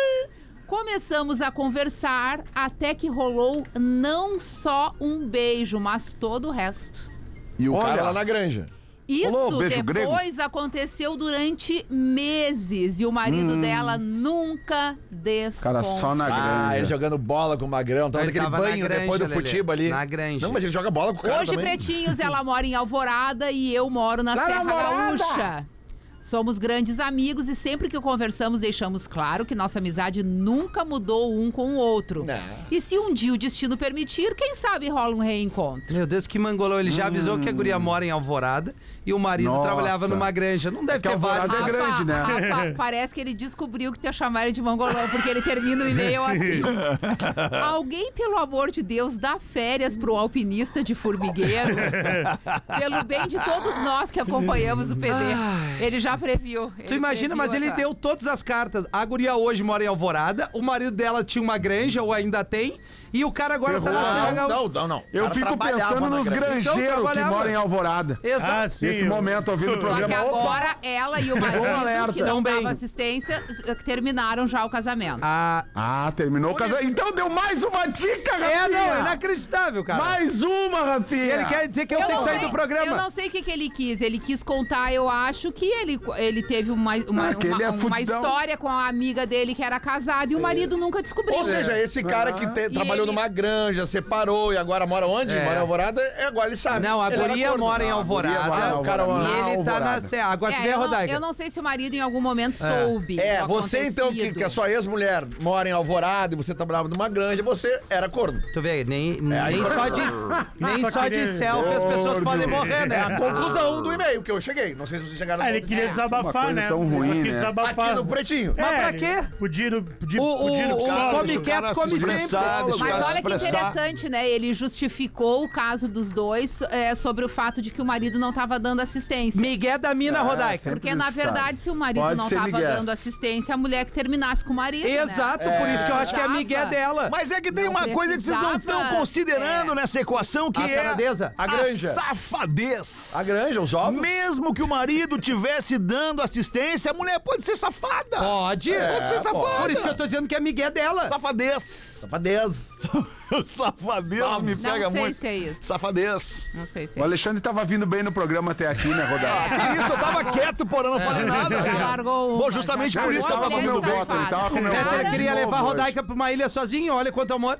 Começamos a conversar até que rolou não só um beijo, mas todo o resto. E o Olha. cara lá na granja. Isso beijo depois aconteceu durante meses e o marido dela nunca desconfiou. Cara, só na Ah, ele jogando bola com o Magrão, tava Ele naquele banho granja, depois do Lelê. futiba ali. Na granja. Não, mas ele joga bola com o cara Hoje, também. pretinhos, ela mora em Alvorada e eu moro na na Serra! Gaúcha. Somos grandes amigos e sempre que conversamos deixamos claro que nossa amizade nunca mudou um com o outro. Não. E se um dia o destino permitir, quem sabe rola um reencontro. Meu Deus, que mangolão. Ele já avisou que a guria mora em Alvorada e o marido Nossa. trabalhava numa granja. Não deve que ter Alvorada vários. é grande, né? Rafa, parece que ele descobriu que te chamaram de mangolão, porque ele termina o e-mail assim. Alguém, pelo amor de Deus, dá férias pro alpinista de formigueiro? pelo bem de todos nós que acompanhamos o PD. Ele já previu. Tu imagina, previu mas ele deu todas as cartas. A guria hoje mora em Alvorada, o marido dela tinha uma granja, ou ainda tem, e o cara agora tá na Serra Não, Gaúcha. não, não, não. Eu cara fico trabalhava pensando na nos granja. Então, granjeiros que trabalhava. moram em Alvorada. Exato. Ah, sim. Nesse momento, ouvindo o Só que programa. Agora ela e o marido, alerta. que não Tão bem. dava assistência, eh, terminaram já o casamento. Ah, Ah, terminou o casamento. Então deu mais uma dica, Rafinha! é, não, inacreditável, cara. Mais uma, Rafinha! Ele quer dizer que eu, Eu tenho que não sair sei- do programa. Eu não sei o que, que ele quis. Ele quis contar, eu acho, que ele, ele teve uma, uma, Ah, que uma, ele é uma fudidão. história com a amiga dele que era casada e o marido nunca descobriu. Ou seja, esse cara que te- E trabalhou ele- numa granja, separou e agora mora onde? É. Mora em Alvorada, é, agora ele sabe. Não, a Ele guria mora em Ah, mora Alvorada. em o cara Alvorada. E ele tá na. Serra. Agora tu É, vê a eu, não, Rodaica. eu não sei se o marido em algum momento soube. É, você então que, que a sua ex-mulher mora em Alvorada e você trabalhava numa granja, você era corno. Tu vê, nem, aí nem só de, nem Só só de selfie as pessoas podem morrer, né? É a conclusão do e-mail que eu cheguei. Não sei se vocês chegaram Ah, no ele queria É, desabafar, né? tão ruim, né? desabafar. Aqui no Pretinho. Mas pra quê? Podia, O, podia o, o psicólogo. come quieto, come sempre. o Mas olha que interessante, né? Ele justificou o caso dos dois é, sobre o fato de que o marido não estava dando assistência. Miguel da mina, Ah, Rodaica. Porque, na verdade, se o marido Pode não estava Miguel. dando assistência, a mulher que terminasse com o marido. né? Exato, por isso que eu acho que é Precisava. Miguel dela. Mas é que tem Não uma coisa que vocês não estão considerando é. nessa equação que A é taradeza? A granja. safadez. A granja, os ovos. Mesmo que o marido tivesse dando assistência, a mulher pode ser safada. Pode. Pode ser safada. Por isso que eu tô dizendo que é Miguel dela. Safadez. Safadez. Safadez me Não pega sei muito. se é isso. Safadez. Não sei se O é Alexandre tava vindo bem no programa até aqui, né, Rodaica? Que isso, eu tava quieto, porém não falei nada. Já largou Bom, justamente por isso que eu tava com meu voto, ele tava com meu voto. Queria levar a. Rodaica pra uma ilha sozinho, olha quanto amor.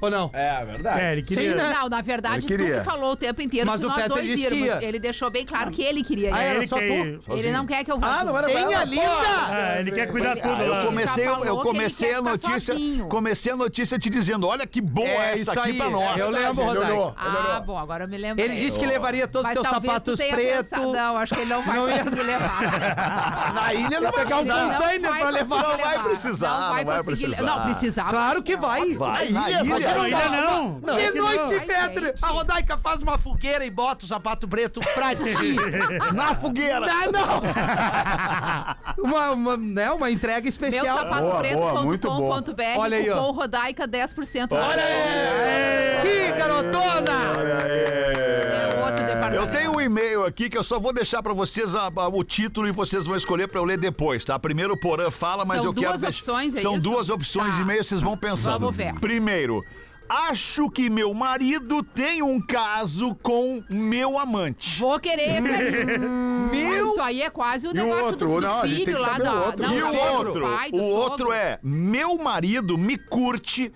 Ou não? É, verdade. É, ele queria... Sim, né? Não, na verdade, tu queria. que falou o tempo inteiro Mas que o nós Fetter dois disse que irmos. ia. Ele deixou bem claro que ele queria ir. Ah, era ele só quer tu? Ele não quer que eu vá. Ah, não era Sim, pra ela, a linda! Ah, ele quer cuidar Ele- tudo Ah, lá. Eu comecei, já falou eu que ele comecei quer a ficar notícia, sozinho. comecei a notícia te dizendo, olha que boa É essa isso aqui aí, pra nós. eu lembro, Melhorou. Rodaica. Ah, bom, agora eu me lembro. Ele disse que levaria todos os Mas teus talvez sapatos tenha pretos. pensado- Não, acho que ele não vai Não ia- conseguir levar. Na ilha não vai pegar um Ele não container vai pra conseguir levar. Não vai precisar, não vai conseguir- precisar. Não, precisava. Claro que vai. Vai, Na na ilha, ilha. Não, ainda não. De Claro que não. noite, Ai, Fetter, gente. a Rodaica faz uma fogueira e bota o sapato preto pra ti. Na fogueira. Não, não. Uma, uma, né, uma entrega especial. sapato Boa, boa, muito bom. preto.com.br Olha aí, ó. cupom Rodaica 10%. Olha aí! Que garotona! É outro departamento. Eu tenho um e-mail aqui que eu só vou deixar pra vocês a- a- o título e vocês vão escolher pra eu ler depois, tá? Primeiro o Porã fala, mas São eu quero duas deixar- opções, é São isso? duas opções Tá. de e-mail, vocês vão pensando. Vamos ver. Primeiro, Acho que meu marido tem um caso com meu amante. Vou querer. Meu! Isso aí é quase o o negócio outro? do, do Não, a gente tem filho que lá saber da. o outro. Não, e o sogro, outro, pai do o outro sogro. é meu marido me curte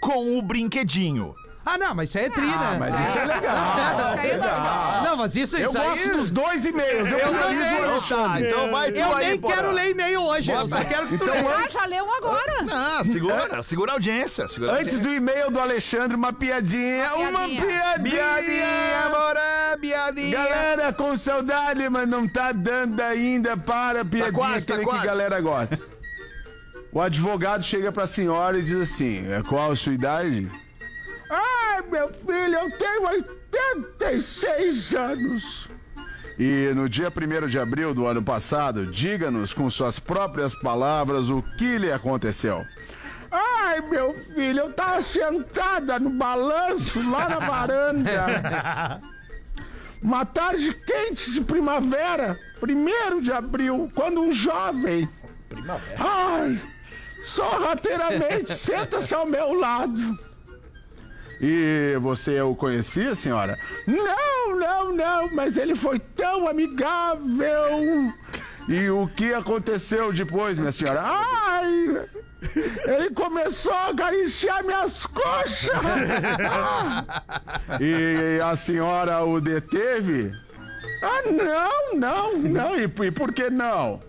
com o brinquedinho. Ah, não, mas isso aí é tri, né? Mas isso é legal. Isso aí é legal. Não, mas isso, Eu isso gosto aí... dos dois e-mails. Eu, Eu também. o Tá, então vai tu Eu aí, nem quero ler e-mail hoje, eu só quero que tu Então, leia. Ah, já leu um agora. Ah, segura, segura a audiência. Segura a Antes do e-mail do Alexandre, uma piadinha. Uma Uma piadinha. piadinha. Morã, piadinha. Galera com saudade, mas não tá dando ainda para a piadinha quase, tá aquele quase. que a galera gosta. O advogado chega pra senhora e diz assim: "É, qual a sua idade? Ai, meu filho, eu tenho 86 anos. E no dia 1 de abril do ano passado, diga-nos com suas próprias palavras o que lhe aconteceu. Ai, meu filho, eu tava sentada no balanço lá na varanda. Uma tarde quente de primavera, 1 de abril, quando um jovem. Primavera? Ai, sorrateiramente senta-se ao meu lado. E você o conhecia, senhora? Não, não, não, mas ele foi tão amigável. E o que aconteceu depois, minha senhora? Ai! Ele começou a acariciar minhas coxas! E a senhora o deteve? Ah, não, não, não. E por que não?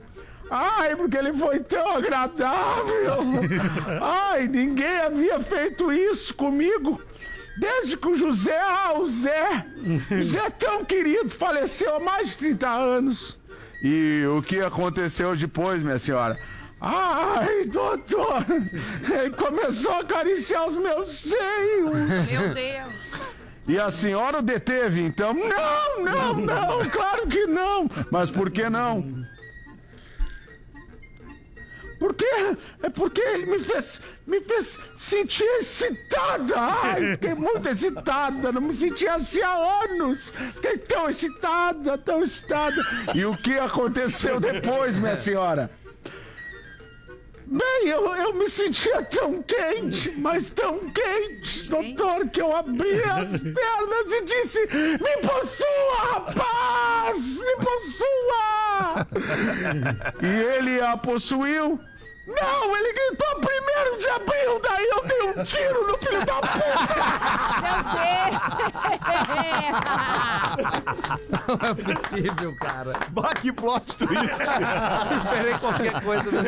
Ai, porque ele foi tão agradável! Ai, ninguém havia feito isso comigo! Desde que o José, ah, o Zé, o Zé tão querido, faleceu há mais de 30 anos. E o que aconteceu depois, minha senhora? Ai, doutor, ele começou a acariciar os meus seios. Meu Deus. E a senhora o deteve, então? Não, não, não, claro que não. Mas por que não? Porque é porque ele me fez me fez sentir excitada. Ai, fiquei muito excitada, não me sentia assim há anos. Fiquei tão excitada, tão excitada. E o que aconteceu depois, minha senhora? Bem, eu, eu me sentia tão quente, mas tão quente, doutor, que eu abri as pernas e disse: Me possua, rapaz! Me possua! e ele a possuiu. Não, ele gritou primeiro de abril, daí eu dei um tiro no filho da puta! Meu Deus. Não é possível, cara. Bah, que plot twist. Esperei qualquer coisa. mas-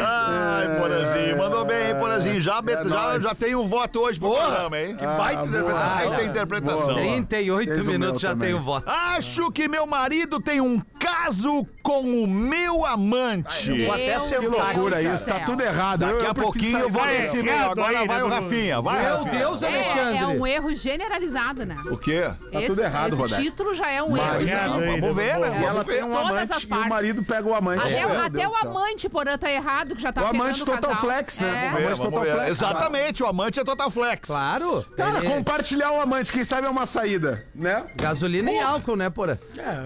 Ai, Porazinho. Mandou bem, hein, Porazinho. Já, be- já, já tem um voto hoje pro programa, hein? Que baita interpretação. Baita interpretação. Boa. 38 Fez minutos já também. tem o voto. Acho que meu marido tem um caso com o meu amante. Meu até Deus sentar Que loucura isso, tá tudo errado. Daqui a prefiro pouquinho eu vou nesse e-mail. errado Agora aí, vai né, o? Rafinha. Vai, Meu Rafinha. Deus, É, Alexandre. é um erro generalizado, né? O quê? Tá esse, tudo errado, esse Rodaica. título já é um Errado erro. aí, Vamos né, ver, né? E ela tem um amante e o marido pega o amante. Até, Meu até o amante, porã, tá errado, que já tá O amante o total casal. flex, né? É. Ver, Amante Total. Flex. Exatamente, o amante é Total Flex. Claro. Cara, compartilhar o amante, quem sabe é uma saída, né? Gasolina e álcool, né, porra?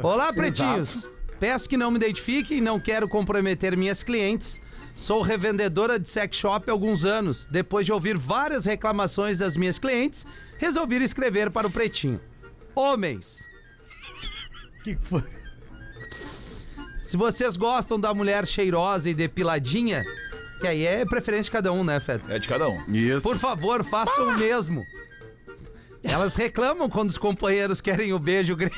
Olá, pretinhos. Peço que não me identifique e não quero comprometer minhas clientes. Sou revendedora de sex shop há alguns anos. Depois de ouvir várias reclamações das minhas clientes, resolvi escrever para o Pretinho. Homens, Que que foi? se vocês gostam da mulher cheirosa e depiladinha, que aí é preferência de cada um, né, Feta? É de cada um. Isso. Por favor, façam o mesmo. Elas reclamam quando os companheiros querem o beijo grego.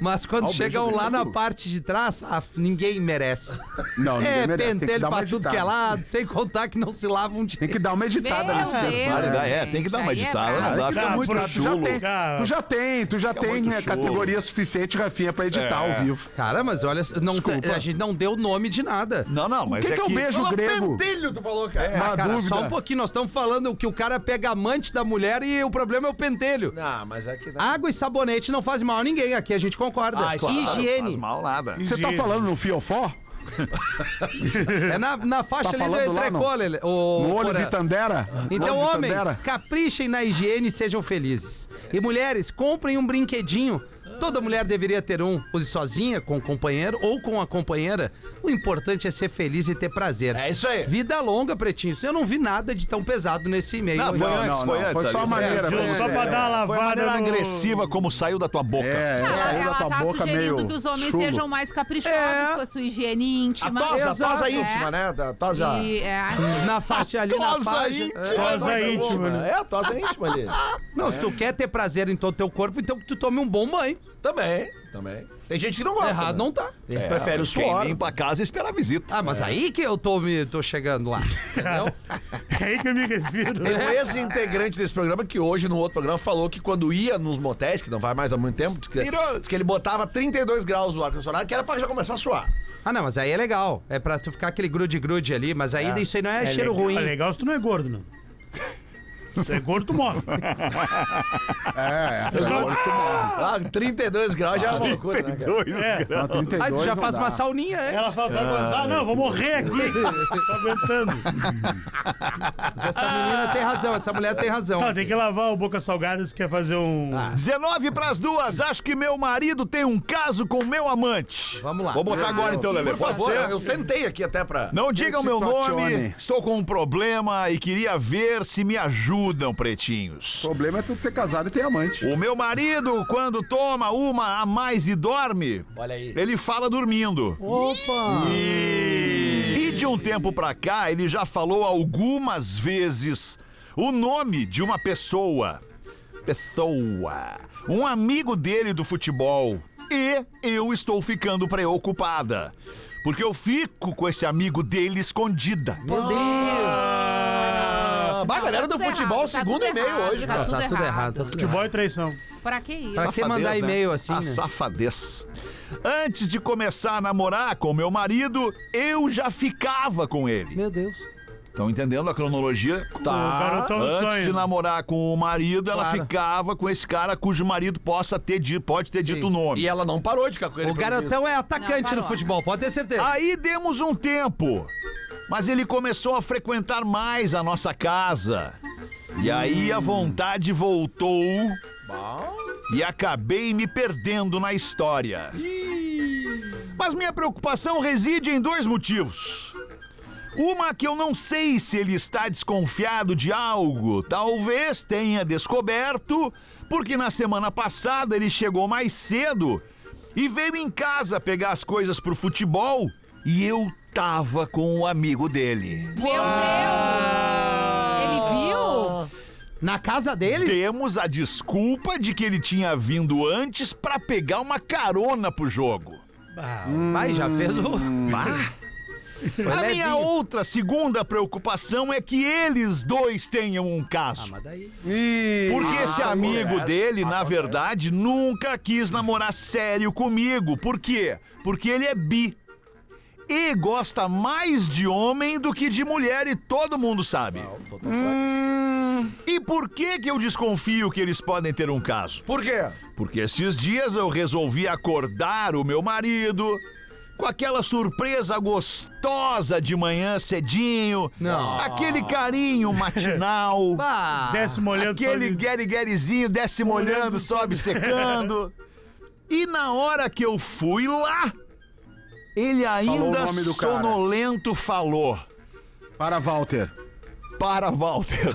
Mas quando Ah, o chegam beijo lá na grego. parte de trás, ah, ninguém merece. Não, ninguém É, merece. Tem que pentelho dar uma pra tudo que é lado, sem contar que não se lavam um Tem dia. que dar uma editada Meu nesse texto. Deus. É, tem que dar uma aí é editada, não dá, fica Tá, muito por- Tu já chulo. tem, Cara. tu já tem, tu já tem muito né, chulo. categoria suficiente, Rafinha, pra editar É. ao vivo. Cara, mas olha, não a gente não deu nome de nada. Não, não, mas que é que é o que... beijo grego? Pentelho, tu falou, cara. Uma Ah, cara, dúvida. só um pouquinho, nós estamos falando que o cara pega amante da mulher e o problema é o pentelho. Não, mas aqui não. Água e sabonete não faz mal a ninguém, aqui a gente concorda. Ah, claro, Faz Higiene. mal nada. Você tá falando no fiofó? É na, na faixa Tá ali do entrecô, não? Lele- o No olho de Tandera? Então, Olho homens, Tandera? caprichem na higiene e sejam felizes. E mulheres, comprem um brinquedinho Toda mulher deveria ter um. Use sozinha, com o companheiro ou com a companheira. O importante é ser feliz e ter prazer. É isso aí. Vida longa, pretinho. Eu não vi nada de tão pesado nesse e-mail. Não, foi Não, antes, não, foi não, antes. foi só ali. a maneira. Foi- Só pra dar uma Foi a lavada maneira no... agressiva como saiu da tua boca. É, Ela, saiu da ela tua tá boca sugerindo meio que os homens chulo. sejam mais caprichosos É. com a sua higiene íntima. A tosa, a tosa É. íntima, né? Da tosa. E, é, Na faixa ali, na Tosa faixa. íntima. Tosa íntima, né? É, a tosa íntima ali. Não, se tu quer ter prazer em todo o teu corpo, então que tu tome um bom banho. Também, também. Tem gente que não gosta. Errado né? não tá. É, prefere o mas quem suor. limpa a casa e espera a visita. Ah, mas aí que eu tô, me, tô chegando lá. Entendeu? É aí que eu me refiro. Tem um ex-integrante desse programa que hoje, no outro programa, falou que quando ia nos motéis, que não vai mais há muito tempo, diz que, diz que ele botava 32 graus no ar-condicionado, que era pra já começar a suar. Ah, não, mas aí é legal. É pra tu ficar aquele grude-grude ali, mas aí isso aí não é, cheiro legal, ruim. É legal se tu não é gordo, não. Se é gordo, tu morre. É, é. Ah, 32 graus já é uma loucura, né, cara? É. Não, 32 Aí tu já não faz dá. uma sauninha antes. Ela fala, vai gozar? Não, vou morrer aqui. Tô aguentando. Mas essa menina tem razão, essa mulher tem razão. Tá, tem que lavar o boca salgada se quer fazer um... 19 pras duas. Acho que meu marido tem um caso com meu amante. Vamos lá. Vou botar agora então, Lelê. Por Pode favor, ser? eu sentei aqui até pra... Não digam meu nome, estou com um problema e queria ver se me ajudam, pretinhos. O problema é tu ser casado e ter amante. O meu marido, quando toma uma a mais e dorme, Olha aí. ele fala dormindo. Opa! E de um tempo pra cá, ele já falou algumas vezes o nome de uma pessoa. Pessoa. Um amigo dele do futebol. E eu estou ficando preocupada. Porque eu fico com esse amigo dele escondida. Meu Deus! Bah, Não, galera tá do futebol, errado, tá segundo e-mail errado, hoje, tá cara. Tá, tudo errado. errado, tá tudo errado. Futebol e traição. Pra que isso? Pra que mandar né? e-mail assim, A né? safadez. Antes de começar a namorar com meu marido, eu já ficava com ele. Meu Deus. Estão entendendo a cronologia? Do Antes sonho. de namorar com o marido, ela Claro. ficava com esse cara cujo marido possa ter dito, pode ter Sim. dito o nome. E ela não parou de ficar com ele. O garotão é atacante no futebol, pode ter certeza. Aí demos um tempo, mas ele começou a frequentar mais a nossa casa. E aí a vontade voltou e acabei me perdendo na história. Mas minha preocupação reside em dois motivos. Uma que eu não sei se ele está desconfiado de algo, talvez tenha descoberto, porque na semana passada ele chegou mais cedo e veio em casa pegar as coisas pro futebol e eu tava com o amigo dele. Meu Deus! Ele viu? Na casa dele? Temos a desculpa de que ele tinha vindo antes pra pegar uma carona pro jogo. Ah, Vai, já fez o. Foi A minha levinho. outra segunda preocupação é que eles dois tenham um Ah, caso. mas daí. Porque esse amigo dele, na verdade, nunca quis namorar sério comigo. Por quê? Porque ele é bi. E gosta mais de homem do que de mulher, e todo mundo sabe. Hum, e por que que eu desconfio que eles podem ter um caso? Por quê? Porque estes dias eu resolvi acordar o meu marido com aquela surpresa gostosa de manhã cedinho. Não. Aquele carinho matinal. Bah! desce molhando Aquele sobe- gueri-guerizinho desce molhando, sobe secando. E na hora que eu fui lá, ele ainda nome do cara. sonolento falou Para Walter. para Walter.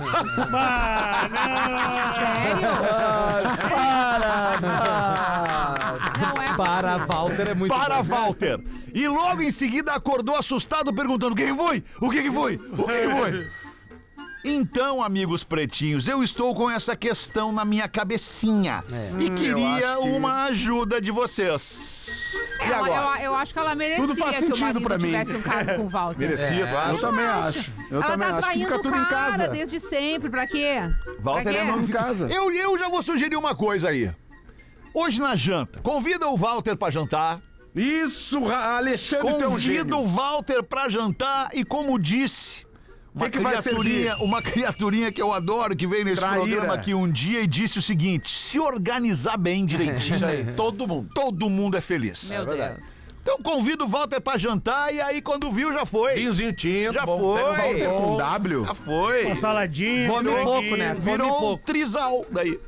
Não é Para Walter é muito para bom. Walter. E logo em seguida acordou assustado perguntando: "O que que foi? O que que foi? O que que foi?" Então, amigos pretinhos, eu estou com essa questão na minha cabecinha e queria acho que- uma ajuda de vocês. E agora? eu, eu acho que ela merecia Tudo faz que o sentido marido pra mim. tivesse um caso com o Walter. Merecido, Eu acho. também acho. Eu ela também tá acho que traindo fica o tudo em cara casa. desde sempre. Pra quê? Walter pra quê? é nome Em casa. Eu, eu já vou sugerir uma coisa aí. Hoje na janta, convida o Walter pra jantar. Isso, Alexandre, teu Convida gênio. o Walter pra jantar e como disse, uma Que que vai criaturinha, servir? uma criaturinha que eu adoro que veio nesse Traíra. programa aqui um dia e disse o seguinte: se organizar bem direitinho, Todo mundo. todo mundo é feliz. Meu Deus. Então convido o Walter pra jantar e aí quando viu já foi. Vinhozinho tinto. Já bom, foi. pega um Walter com. W? Já foi. Uma saladinha. Come franguinho. pouco, né? Come Virou um pouco. trisal daí.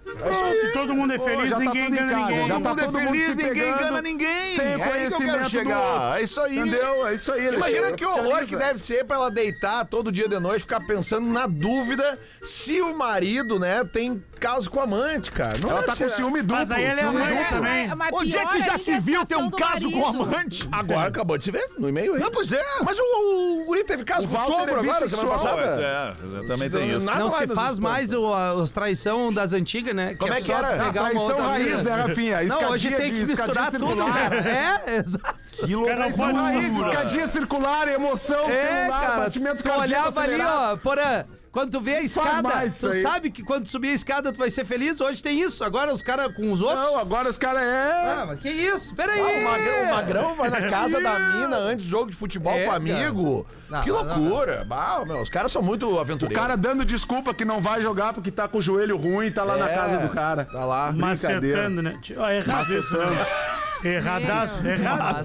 Todo mundo é feliz, já tá ninguém tudo em engana casa, ninguém. já Todo tá mundo é todo mundo feliz, se ninguém pegando, engana ninguém. sem é conhecimento do chegar. É isso aí. Entendeu? É isso aí. Imagina que horror que deve ser pra ela deitar todo dia de noite, ficar pensando na dúvida se o marido, né, tem caso com a amante, cara. Não Ela tá com ciúme duplo. Mas aí ela é duplo. também. Onde é que já se é a viu ter um caso com marido. Agora acabou de se ver no e-mail aí. Não, pois é. Mas o, o, o Guri teve caso O com o sogro é agora, semana passada. É, também tem isso. Nada Não se faz mais o, a- os traição das antigas, né? Como é que só era? Pegar A uma traição outra raiz, né, Rafinha? Não, hoje tem que misturar tudo, cara. É, exato. Que loucura. Raiz, escadinha circular, emoção, É, celular, cara. batimento cardíaco olhava ali, ó, porã. Quando tu vê a escada, mais isso tu aí. sabe que quando subir a escada tu vai ser feliz. Hoje tem isso. Agora os caras com os outros. Não, agora os caras é... Ah, mas que isso? Peraí. Ah, o, magrão, o Magrão vai na casa da mina antes do jogo de futebol É, com cara. amigo. Não, que não, loucura. Bah, meu, os caras são muito O aventureiros. cara dando desculpa que não vai jogar porque tá com o joelho ruim e tá lá na É, casa do cara. Tá lá. Macetando, né? Ó, errado isso, né? Erradaço, errado.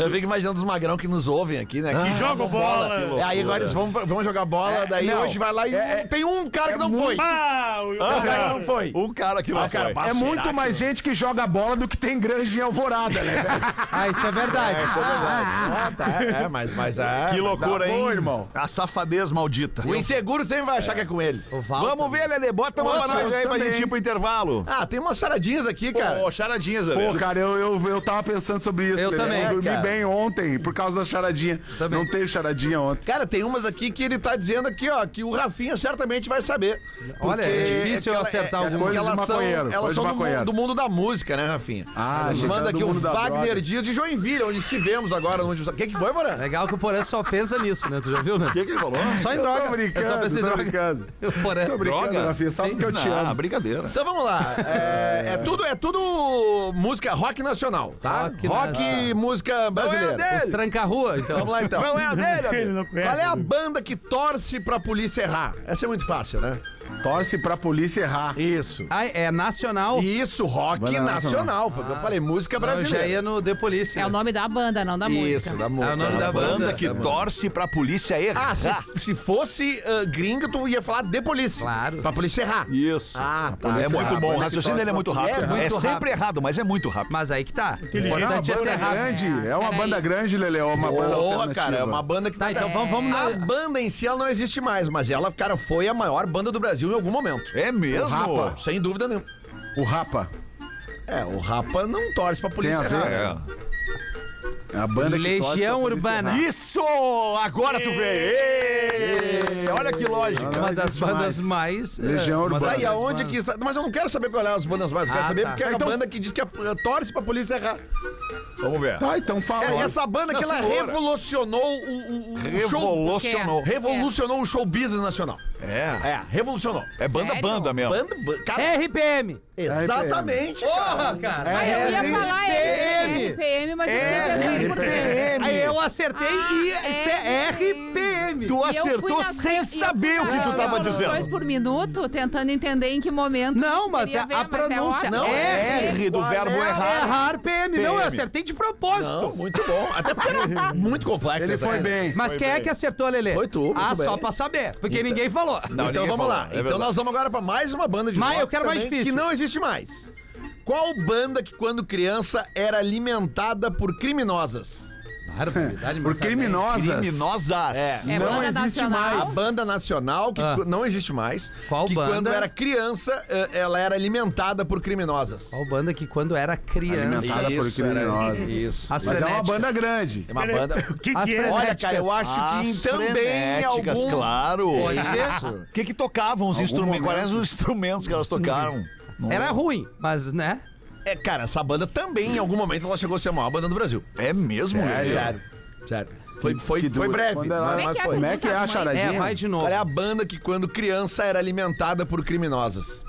Eu fico imaginando os magrão que nos ouvem aqui, né? Que Jogam bola. É, aí agora eles vão, vão jogar bola, daí não. Hoje vai lá e É, é- tem um cara que não foi. Ah, o Um cara que não foi. Um cara que não Ah, cara, foi. É muito que- mais gente que joga bola do que tem grande em Alvorada, né, velho? Ah, isso é verdade. Ah, tá. É, mas, mas é. Que loucura, hein? irmão. A safadez maldita. O inseguro sempre vai achar que é com ele. Vamos ver, Lelê. Bota uma pra Nossa, nós aí pra também. gente ir pro intervalo. Ah, tem umas charadinhas aqui, cara. Pô, charadinhas, Lelê. Pô, cara, eu, eu, eu tava pensando sobre isso. Eu Lelê. também, Eu dormi cara. bem ontem por causa da charadinha. Também. Não teve charadinha ontem. Cara, tem umas aqui que ele tá dizendo aqui, ó, que o Rafinha certamente vai saber. Olha, é difícil eu aquela- acertar é, alguma. porque Coisa elas são, elas são do, mundo, do mundo da música, né, Rafinha? Ah, Nos manda aqui o Wagner droga. Dias de Joinville, onde estivemos agora. Onde... O que, que foi, Moré? Legal que o Porã só pensa nisso, né? Tu já viu, né? O que, que ele falou? Só em Eu tô droga. brincando, é só pensa em droga. brincando. O Porã. Tô brincando, Droga? Rafinha, só Sim. porque eu te Ah, amo. brincadeira. Então vamos lá. É, é tudo, é tudo música rock nacional, tá? Rock Rock, nacional. música brasileira. Os tranca-rua, então. Vamos lá então. Não é a dele, não. Qual é a banda que torce pra polícia errar? Essa é muito fácil, né? Torce pra polícia errar. Isso. Ah, é nacional? Isso, rock Banda nacional. Foi o que eu falei, música Eu já brasileira. ia no The Police. É o né? nome da banda, não da Isso, música. da música. É o nome da Banda banda. que torce pra polícia errar. Ah, se, se fosse ah, gringa, tu ia falar de polícia. Claro. Pra polícia errar. Isso. Ah, tá. é muito bom. O raciocínio dele é muito rápido. É, muito sempre rápido. errado, mas é muito rápido. Mas aí que tá. O É uma importante é ser banda rápido. grande, é uma Peraí. banda grande, Lele, é uma banda alternativa. cara, é uma banda que Tá, então vamos, vamos A na... banda em si ela não existe mais, mas ela, cara, foi a maior banda do Brasil em algum momento. É mesmo? Rapa. Sem dúvida nenhuma. O Rapa. É, o Rapa não torce pra polícia Tem a ver, errar. É. É a banda que torce pra Legião polícia Urbana. errar. Isso! Agora tu veio! Ê, Olha que lógica. Não Uma das existe bandas mais. mais... Legião é, uma Urbana. das Tá, e aonde que está? Mas eu não quero saber qual é as bandas mais, eu quero Ah, saber tá. porque é a Então- banda que diz que a, torce pra polícia errar. Vamos ver. Tá, então fala. É, essa banda que ela revolucionou o, o, o show. Revolucionou. Revolucionou o show business nacional. É. É, revolucionou. É banda Sério? banda mesmo. Banda, ba- cara, RPM. exatamente, cara. Porra, cara. Ah, eu ia falar RPM. RPM, mas eu queria É, pensar em RPM. Aí eu acertei e Ah, é. Tu acertou sem saber o que tu tava dizendo. por minuto, tentando entender em que momento. Não, mas a- ver, a mas é pronúncia. Não, é R do Qual verbo é? errar. Errar PM. Não, eu acertei de propósito. Não, muito bom. Até porque era muito complexo. Ele foi bem. Mas quem é que acertou, Lelê? Foi tu, Ah, só pra saber. Porque ninguém falou. Então vamos lá. é então nós vamos agora pra mais uma banda de Mas eu quero mais difícil. Que não existe mais. Qual banda que quando criança era alimentada por criminosas? Barbaridade, Por mas criminosos. Criminosas. É. É Não banda existe nacional? A banda nacional, que Ah. não existe mais. Qual que banda? quando era criança, eh, ela era alimentada por criminosas. Qual banda que quando era criança... Alimentada por Isso, era- criminosos. Isso. As Mas é uma frenéticas. banda grande. É uma banda... O que, As que é? Olha, cara, eu acho que As também frenéticas, algum... claro. Pode ser. O que que tocavam os Algum instrumentos? momento. Quais eram os instrumentos que elas tocaram? Não- Era ruim, mas, né? É, cara, essa banda também, em algum momento, ela chegou a ser a maior banda do Brasil. É mesmo, Lelê? Sério. Sério. Foi, foi, Que foi breve, ela- mas, Como é mas que é? foi. Como é que é a mães. charadinha? É, vai de novo. Qual é a banda que quando criança era alimentada por criminosas?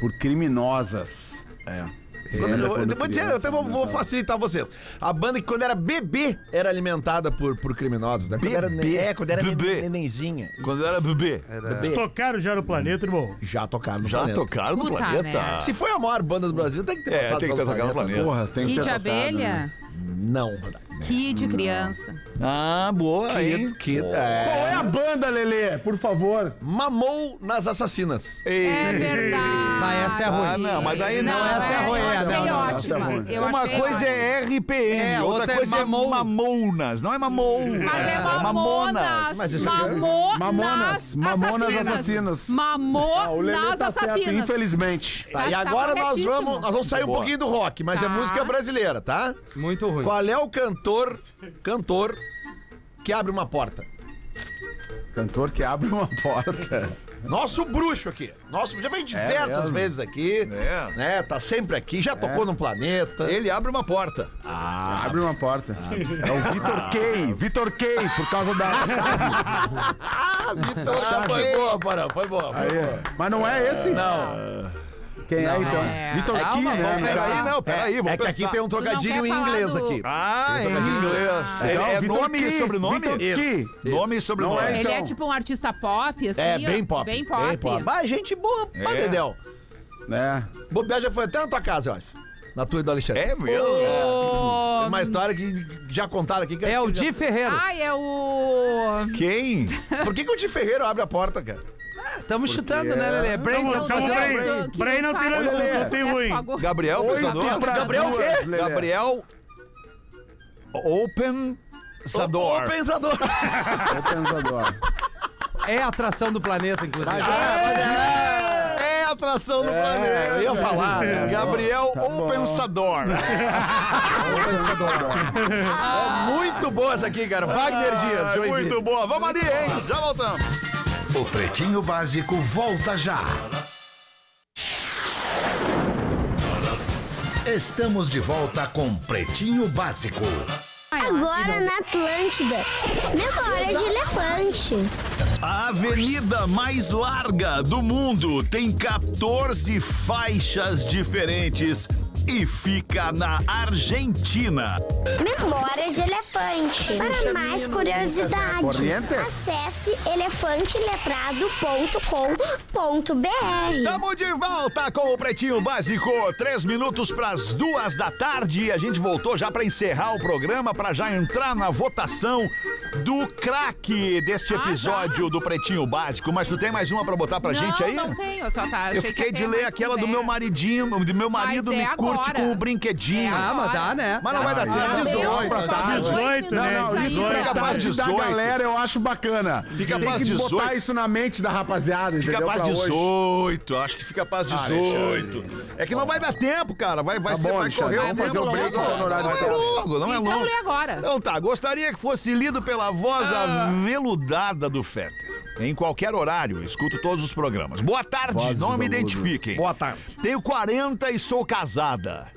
Por criminosas. É. É, Quando- eu, quando eu vou dizer, eu até vou, vou alimentada. facilitar vocês. A banda que quando era bebê era alimentada por, por criminosos, né? Quando era, Bebê? é, quando era Bebê. nenenzinha. Quando era bebê. Bebê. Tocaram já no planeta, irmão. Já tocaram no Já planeta. tocaram no Puta planeta. merda. Se foi a maior banda do Brasil, tem que ter É, passado tem que ter pelo tocado no planeta. Porra, tem que Kid ter tocado, Abelha. Não. Kid, criança. Ah, boa, hein? Kid, Kid, Qual é. é a banda, Lelê? Por favor. Mamou nas assassinas. É verdade. Mas essa é ruim. Ah, não, mas daí não. Não, essa é ruim, eu é, achei não, não, essa é ótima. Eu Uma achei coisa ótima. é RPM, É, outra, outra é coisa é mamou. mamonas, não é mamou. Mas é mamonas. mamonas. Mas isso aqui é- Mamou Mamonas, nas mamonas assassinas. Mamou Ah, Lelê nas tá certo, assassinas. infelizmente. Tá, e Tá agora nós corretíssimo. vamos, nós vamos sair um Boa. pouquinho do rock, mas é Tá. música brasileira, tá? Muito ruim. Qual é o cantor, cantor que abre uma porta? Cantor que abre uma porta. Nosso bruxo aqui. Nosso já vem diversas mesmo? vezes aqui. É. Né? Tá sempre aqui, já tocou no planeta. Ele abre uma porta. abre uma porta. É o Vitor Kay. Vitor Kay, por causa da. Ah, foi boa, Parão, foi boa. Foi boa. Mas não é esse? Não. Quem é então? É. Vitor Calma, né? pensar. Peraí, não, peraí, vamos É que pensar. aqui tem um trocadilho em inglês do- aqui. Ah, em inglês. Então, é é Vitor nome e sobrenome? Vitor Kay. Nome e sobrenome. Não é, Ele então. é tipo um artista pop, assim. É, ó, bem pop. Bem pop. Bah, gente boa, é. Dedéu. É. Bobear já foi até na tua casa, eu acho. Na tua e do Alexandre. É mesmo? Tem uma história que já contaram aqui. que É o já- Di Ferreiro. Ai, é o... Quem? Por que, que o Di Ferreiro abre a porta, cara? Estamos chutando, né, Lelê? Brain Tamo- tamo tamo fazendo brain. que Brain não tem- cara- não- tem É, ruim. pagou. Gabriel, pensador? Gabriel o quê? Lelê. Gabriel Open Zador. O pensador. O pensador. É a atração do planeta, inclusive. É a atração do planeta. eu ia falar, né? Gabriel Tá bom. Open Sador. É muito boa essa aqui, cara. Wagner Dias, Ah, Joinville. muito boa. Vamos ali, hein? Já voltamos. O Pretinho Básico volta já. Estamos de volta com Pretinho Básico. Agora na Atlântida. Memória de elefante. A avenida mais larga do mundo tem 14 faixas diferentes e fica na Argentina. Memória de elefante. Para mais curiosidades, acesse elefanteletrado.com.br. Tamo de volta com o Pretinho Básico. Três minutos pras duas da tarde. A gente voltou já pra encerrar o programa, pra já entrar na votação do craque deste Ah, episódio do Pretinho Básico. Mas tu tem mais uma pra botar pra não, gente aí? não tenho, só tá... Eu fiquei de ler aquela do meu maridinho, do meu marido Mas me é curte agora. Com o brinquedinho. É Ah, mas dá, né? Mas não vai dar Ah, tempo. isso é 18 pra tá. tarde. 18, Não, né? não, isso Fica pra pras parte da 18. galera eu acho bacana. Fica Tem pras que 18. botar isso na mente da rapaziada, Fica entendeu? Pra hoje. 18, acho que fica paz 18. é que não vai dar tempo, cara. Vai, vai, Tá ser, bom, vai Alexandre, correr o vamos fazer tempo o break todo. no horário Não é certo. longo, não é Então longo. lê agora. Então tá, gostaria que fosse lido pela voz Ah. aveludada do Fetter. Em qualquer horário, escuto todos os programas. Boa tarde, Voz não me identifiquem. Boa tarde. Tenho 40 e sou casada.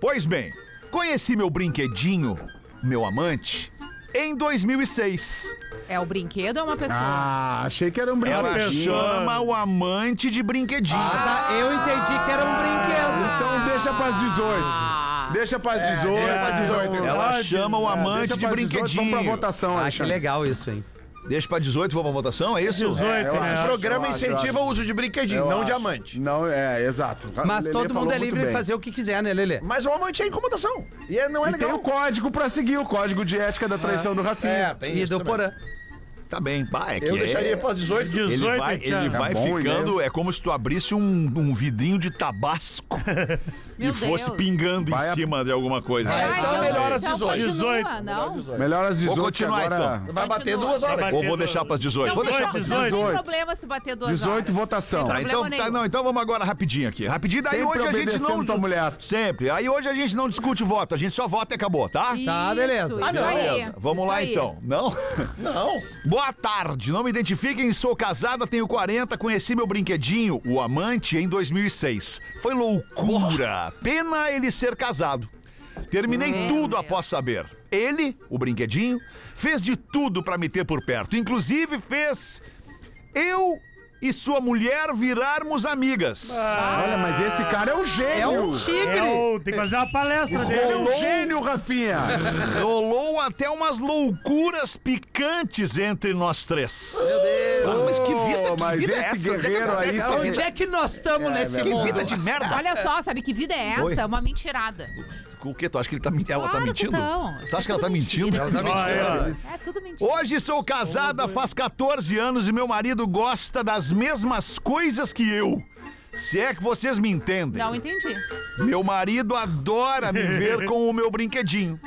Pois bem, conheci meu brinquedinho, meu amante, em 2006. É o brinquedo ou é uma pessoa? Ah, achei que era um Ela brinquedinho. chama o amante de brinquedinho. Ah, tá. Eu entendi que era um brinquedo. Então deixa pras 18. Ah, Deixa pras 18. deixa pras 18. Ela chama o É, amante deixa de pras 18, brinquedinho. Vamos pra votação, Ah, que Alexandre. legal isso, hein? Deixa pra 18, vou pra votação, é isso? 18, É, eu né? acho. Programa eu acho, incentiva eu o uso de brinquedinho, Eu não acho. diamante. Não, é, exato. Mas Lelê todo falou mundo é muito livre de bem. fazer o que quiser, né, Lelê? Mas o amante é incomodação. E é- não é E tem legal. o código pra seguir, o código de ética da traição do Rafinha. É, tem E isso do também. Porã. Tá bem, pá, é que Eu é- deixaria pras 18. 18, Ele vai, ele Thiago. vai Tá bom, ficando. É como se tu abrisse um, um vidrinho de tabasco e Meu fosse Deus. pingando Vai em a- cima de alguma coisa. Ah, então melhor às então 18. continua, 18. não? Melhor às 18 continuar, agora... então. Vai bater Continua. duas horas. Vai Ou vou deixar no- pras 18? Não, Vou tem, deixar pras não tem 18. problema se bater duas 18 horas. votação. Sem Tá, problema então, tá, nenhum. não, então vamos agora rapidinho aqui. Rapidinho, daí Sempre hoje a gente não. obedecendo tua mulher. Sempre. Aí hoje a gente não discute o voto, a gente só vota e acabou, tá? Tá, beleza. Ah, não. Beleza. Vamos isso lá aí. então. Não? Não. Boa tarde, não me identifiquem, sou casada, tenho 40, conheci meu brinquedinho, o amante, em 2006. Foi loucura, pena ele ser casado. Terminei Meu tudo Deus. após saber. Ele, o brinquedinho, fez de tudo pra me ter por perto. Inclusive fez eu e sua mulher virarmos amigas. Olha, mas esse cara é um gênio. É um É tigre. o, tem que fazer uma palestra Ele é dele. um gênio, Rafinha. Rolou até umas loucuras picantes entre nós três. Meu Deus. mas que vida, que mas vida é esse essa? guerreiro aí, Essa sabe- Onde é que nós estamos nesse Que mundo? vida de merda. Olha só, sabe que vida é essa? Oi. É uma mentirada. O que? Tu acha que ele tá, ela tá Claro que mentindo? não. Tu acha que ela tá mentindo? Ela tá mentindo. É tudo mentira. Hoje sou casada faz 14 anos e meu marido gosta das mesmas coisas que eu. Se é que vocês me entendem. Não entendi. Meu marido adora me ver com o meu brinquedinho.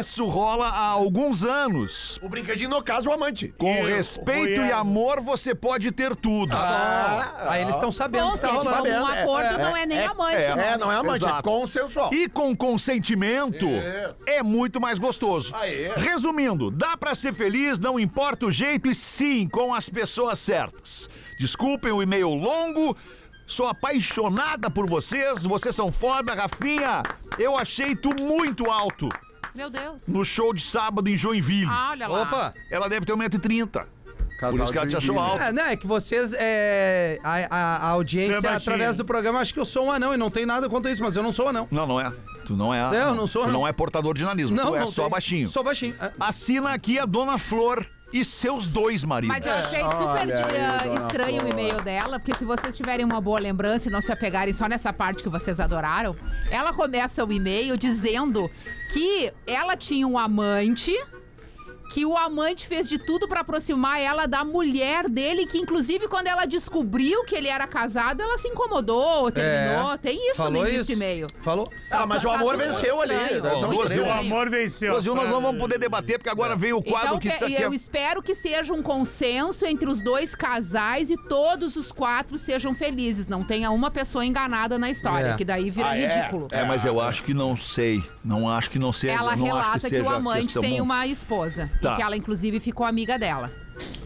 Isso rola há alguns anos. O brinquedinho, no caso, o amante. Com E, respeito e amor, você pode ter tudo. Ah, Aí eles estão sabendo Ou que tá seja, rolando. um sabendo, é, acordo é, não é nem é, amante. é, né? É, não é amante, é Exato. consensual. E com consentimento é muito mais gostoso. Aê. Resumindo, dá pra ser feliz, não importa o jeito e sim com as pessoas certas. Desculpem o e-mail longo. Sou apaixonada por vocês, vocês são foda, Rafinha. Eu achei tu muito alto Meu Deus. no show de sábado em Joinville. Ah, olha lá. Opa! Ela deve ter 1,30m. Por isso que ela te achou alto. É, não, é que vocês, é, a, a- a audiência, é baixinho. através do programa, acha que eu sou um anão e não tem nada contra isso, mas eu não sou anão. Não, não é. Tu não é. Eu não sou, Tu não. não é portador de nanismo. Não, tu é não só tem. baixinho. Sou baixinho. É. Assina aqui a Dona Flor e seus dois maridos. Mas eu achei super Olha aí, estranho o e-mail dela, porque se vocês tiverem uma boa lembrança e não se apegarem só nessa parte que vocês adoraram, ela começa o e-mail dizendo que ela tinha um amante. Que o amante fez de tudo pra aproximar ela da mulher dele, que inclusive quando ela descobriu que ele era casado, ela se incomodou, terminou. Tem isso Falou no início isso. e-mail. Falou? Ah, mas o Tá amor tudo venceu ali. estranho. Tá tão Bom, duas estranho. O amor venceu. Brasil, nós não vamos poder debater, porque agora vem o quadro Então, que, que- tá- que é- eu espero que seja um consenso entre os dois casais e todos os quatro sejam felizes. Não tenha uma pessoa enganada na história, É. que daí vira Ah, é? ridículo. É, mas eu acho que não sei. Não acho que não seja. Ela não relata acho que, seja o amante questão- tem uma esposa. Tá. Que ela, inclusive, ficou amiga dela.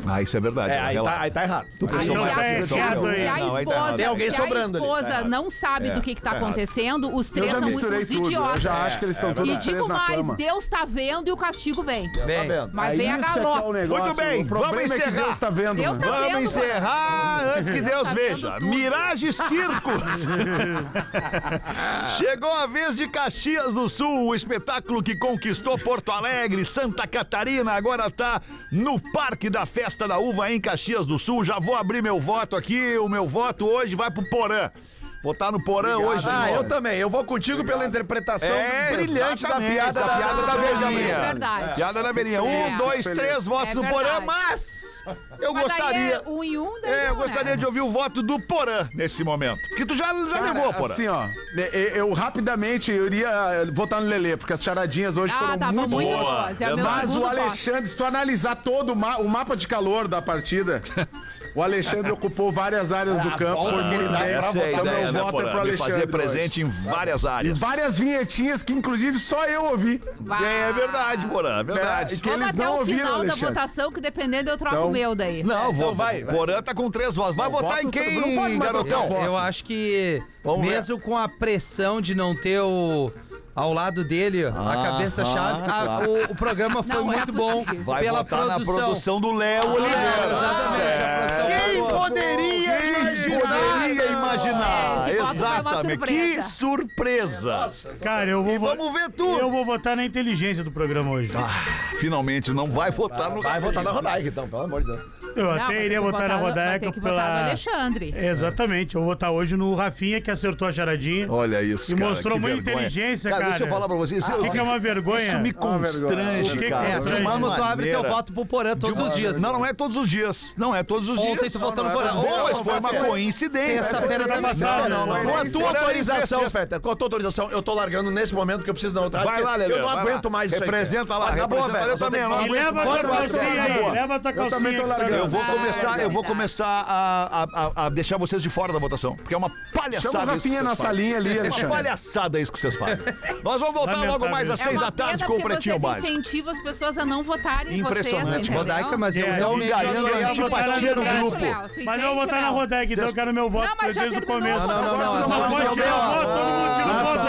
Ah, isso é verdade. É, aí tá, aí tá errado. Tu Aí prestou não mais tá não. aí. Se a Não, aí tá esposa. Tem alguém se sobrando a ali. esposa É. não sabe É. do que, que tá É. acontecendo, os Eu três já são os tudo. Eu idiotas. já acho que eles estão todos E digo na mais, cama. Deus tá vendo e o castigo vem. Tá Bem, vendo? Mas Aí vem a é que é galope. o negócio. Muito bem, o problema vamos é que encerrar. Deus tá vendo, Deus tá Vamos encerrar antes que Deus Deus tá veja. Mirage Circos. Chegou a vez de Caxias do Sul, o espetáculo que conquistou Porto Alegre, Santa Catarina, agora tá no Parque da Festa da Uva em Caxias do Sul. Já vou abrir meu voto aqui. O meu voto hoje vai pro Porã. Votar no Porã hoje. de Ah, eu também. Eu vou contigo pela interpretação É, brilhante da piada da, piada da velhinha. É verdade. Piada da velhinha. Um, É. dois, três votos É do Porã, verdade. mas eu Mas daí gostaria. é um e um, daí É, eu não, gostaria né? de ouvir o voto do Porã nesse momento. Que tu já, já Cara, levou, Porã. assim, ó, eu, eu rapidamente eu iria votar no Lelê, porque as charadinhas hoje Ah, foram tava muito, muito boas. boas. É o meu Mas o voto. Alexandre, se tu analisar todo o, ma- o mapa de calor da partida, o Alexandre ocupou várias áreas do campo. Foi muito bem. Essa é a Então, ideia, né, voto é Porã? pro Me Alexandre fazer hoje. presente em várias áreas. Várias vinhetinhas que, inclusive, só eu ouvi. Vai. É verdade, Porã, é verdade. É, que Vamos eles até não o ouviram, final da Alexandre. votação, que dependendo eu troco Então- o meu daí. Não, vou, vai, vai. Porã tá com três votos. Vai votar em quem, não pode mais garotão? trocar Eu acho que Vamos ver. mesmo com a pressão de não ter o ao lado dele a Ah, cabeça-chave, ah, a- claro. o, o programa foi Não é muito bom possível. Vai pela produção. na produção do Léo É, Oliveira. exatamente, a produção foi Quem poderia Quem imaginar? poderia imaginar? É, Exatamente. Que surpresa. Cara, eu vou. E vamos ver tudo. Eu vou votar na inteligência do programa hoje. Finalmente, não vai votar no Vai votar na Rodaica, então, pelo amor de Deus. Eu Não, até iria que votar na Rodaica ter que votar no pela. Alexandre. Exatamente, eu vou votar hoje no Rafinha, que acertou a charadinha. Olha isso, E cara, mostrou que muita vergonha. inteligência, cara. cara. Deixa eu falar pra vocês. Que é uma vergonha? Isso me constrange, que cara. é É, mano, tu abre teu voto pro Porã todos os dias. Não, não é todos os dias. Não é todos os Ontem dias. tu votou no é Porã. Mas foi uma coincidência. Sexta-feira Tá passado, Não, não, não. Com a tua autorização, Fetter, com a tua autorização, eu tô largando nesse momento que eu preciso da outra. Vai lá, Lelê. Eu não aguento mais isso. Representa lá, Acabou, velho. Eu também não aguento leva a tua calcinha aí, leva a tua Eu também calcinha. tô que largando. Eu vou Ah, começar, eu vou começar a, a- a- a deixar vocês de fora da votação, porque é uma Chama palhaçada o isso que Rafinha na salinha ali, É uma Alexandre. palhaçada isso que vocês fazem. Nós vamos voltar logo mais às É seis da tarde com o Pretinho Básico. incentivam as pessoas a não votarem em vocês, Impressionante. Rodaica, mas eu É, ganhando joguei a antipatia no grupo. Mas eu vou votar na? Rodaica, então eu quero meu voto Não, desde o começo. Não, não, não, Não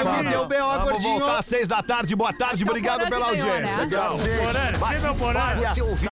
não, não, deu B.O. Vamos gordinho. voltar às seis da tarde. Boa tarde, é o obrigado pela audiência. né? Porã, chega, Porã.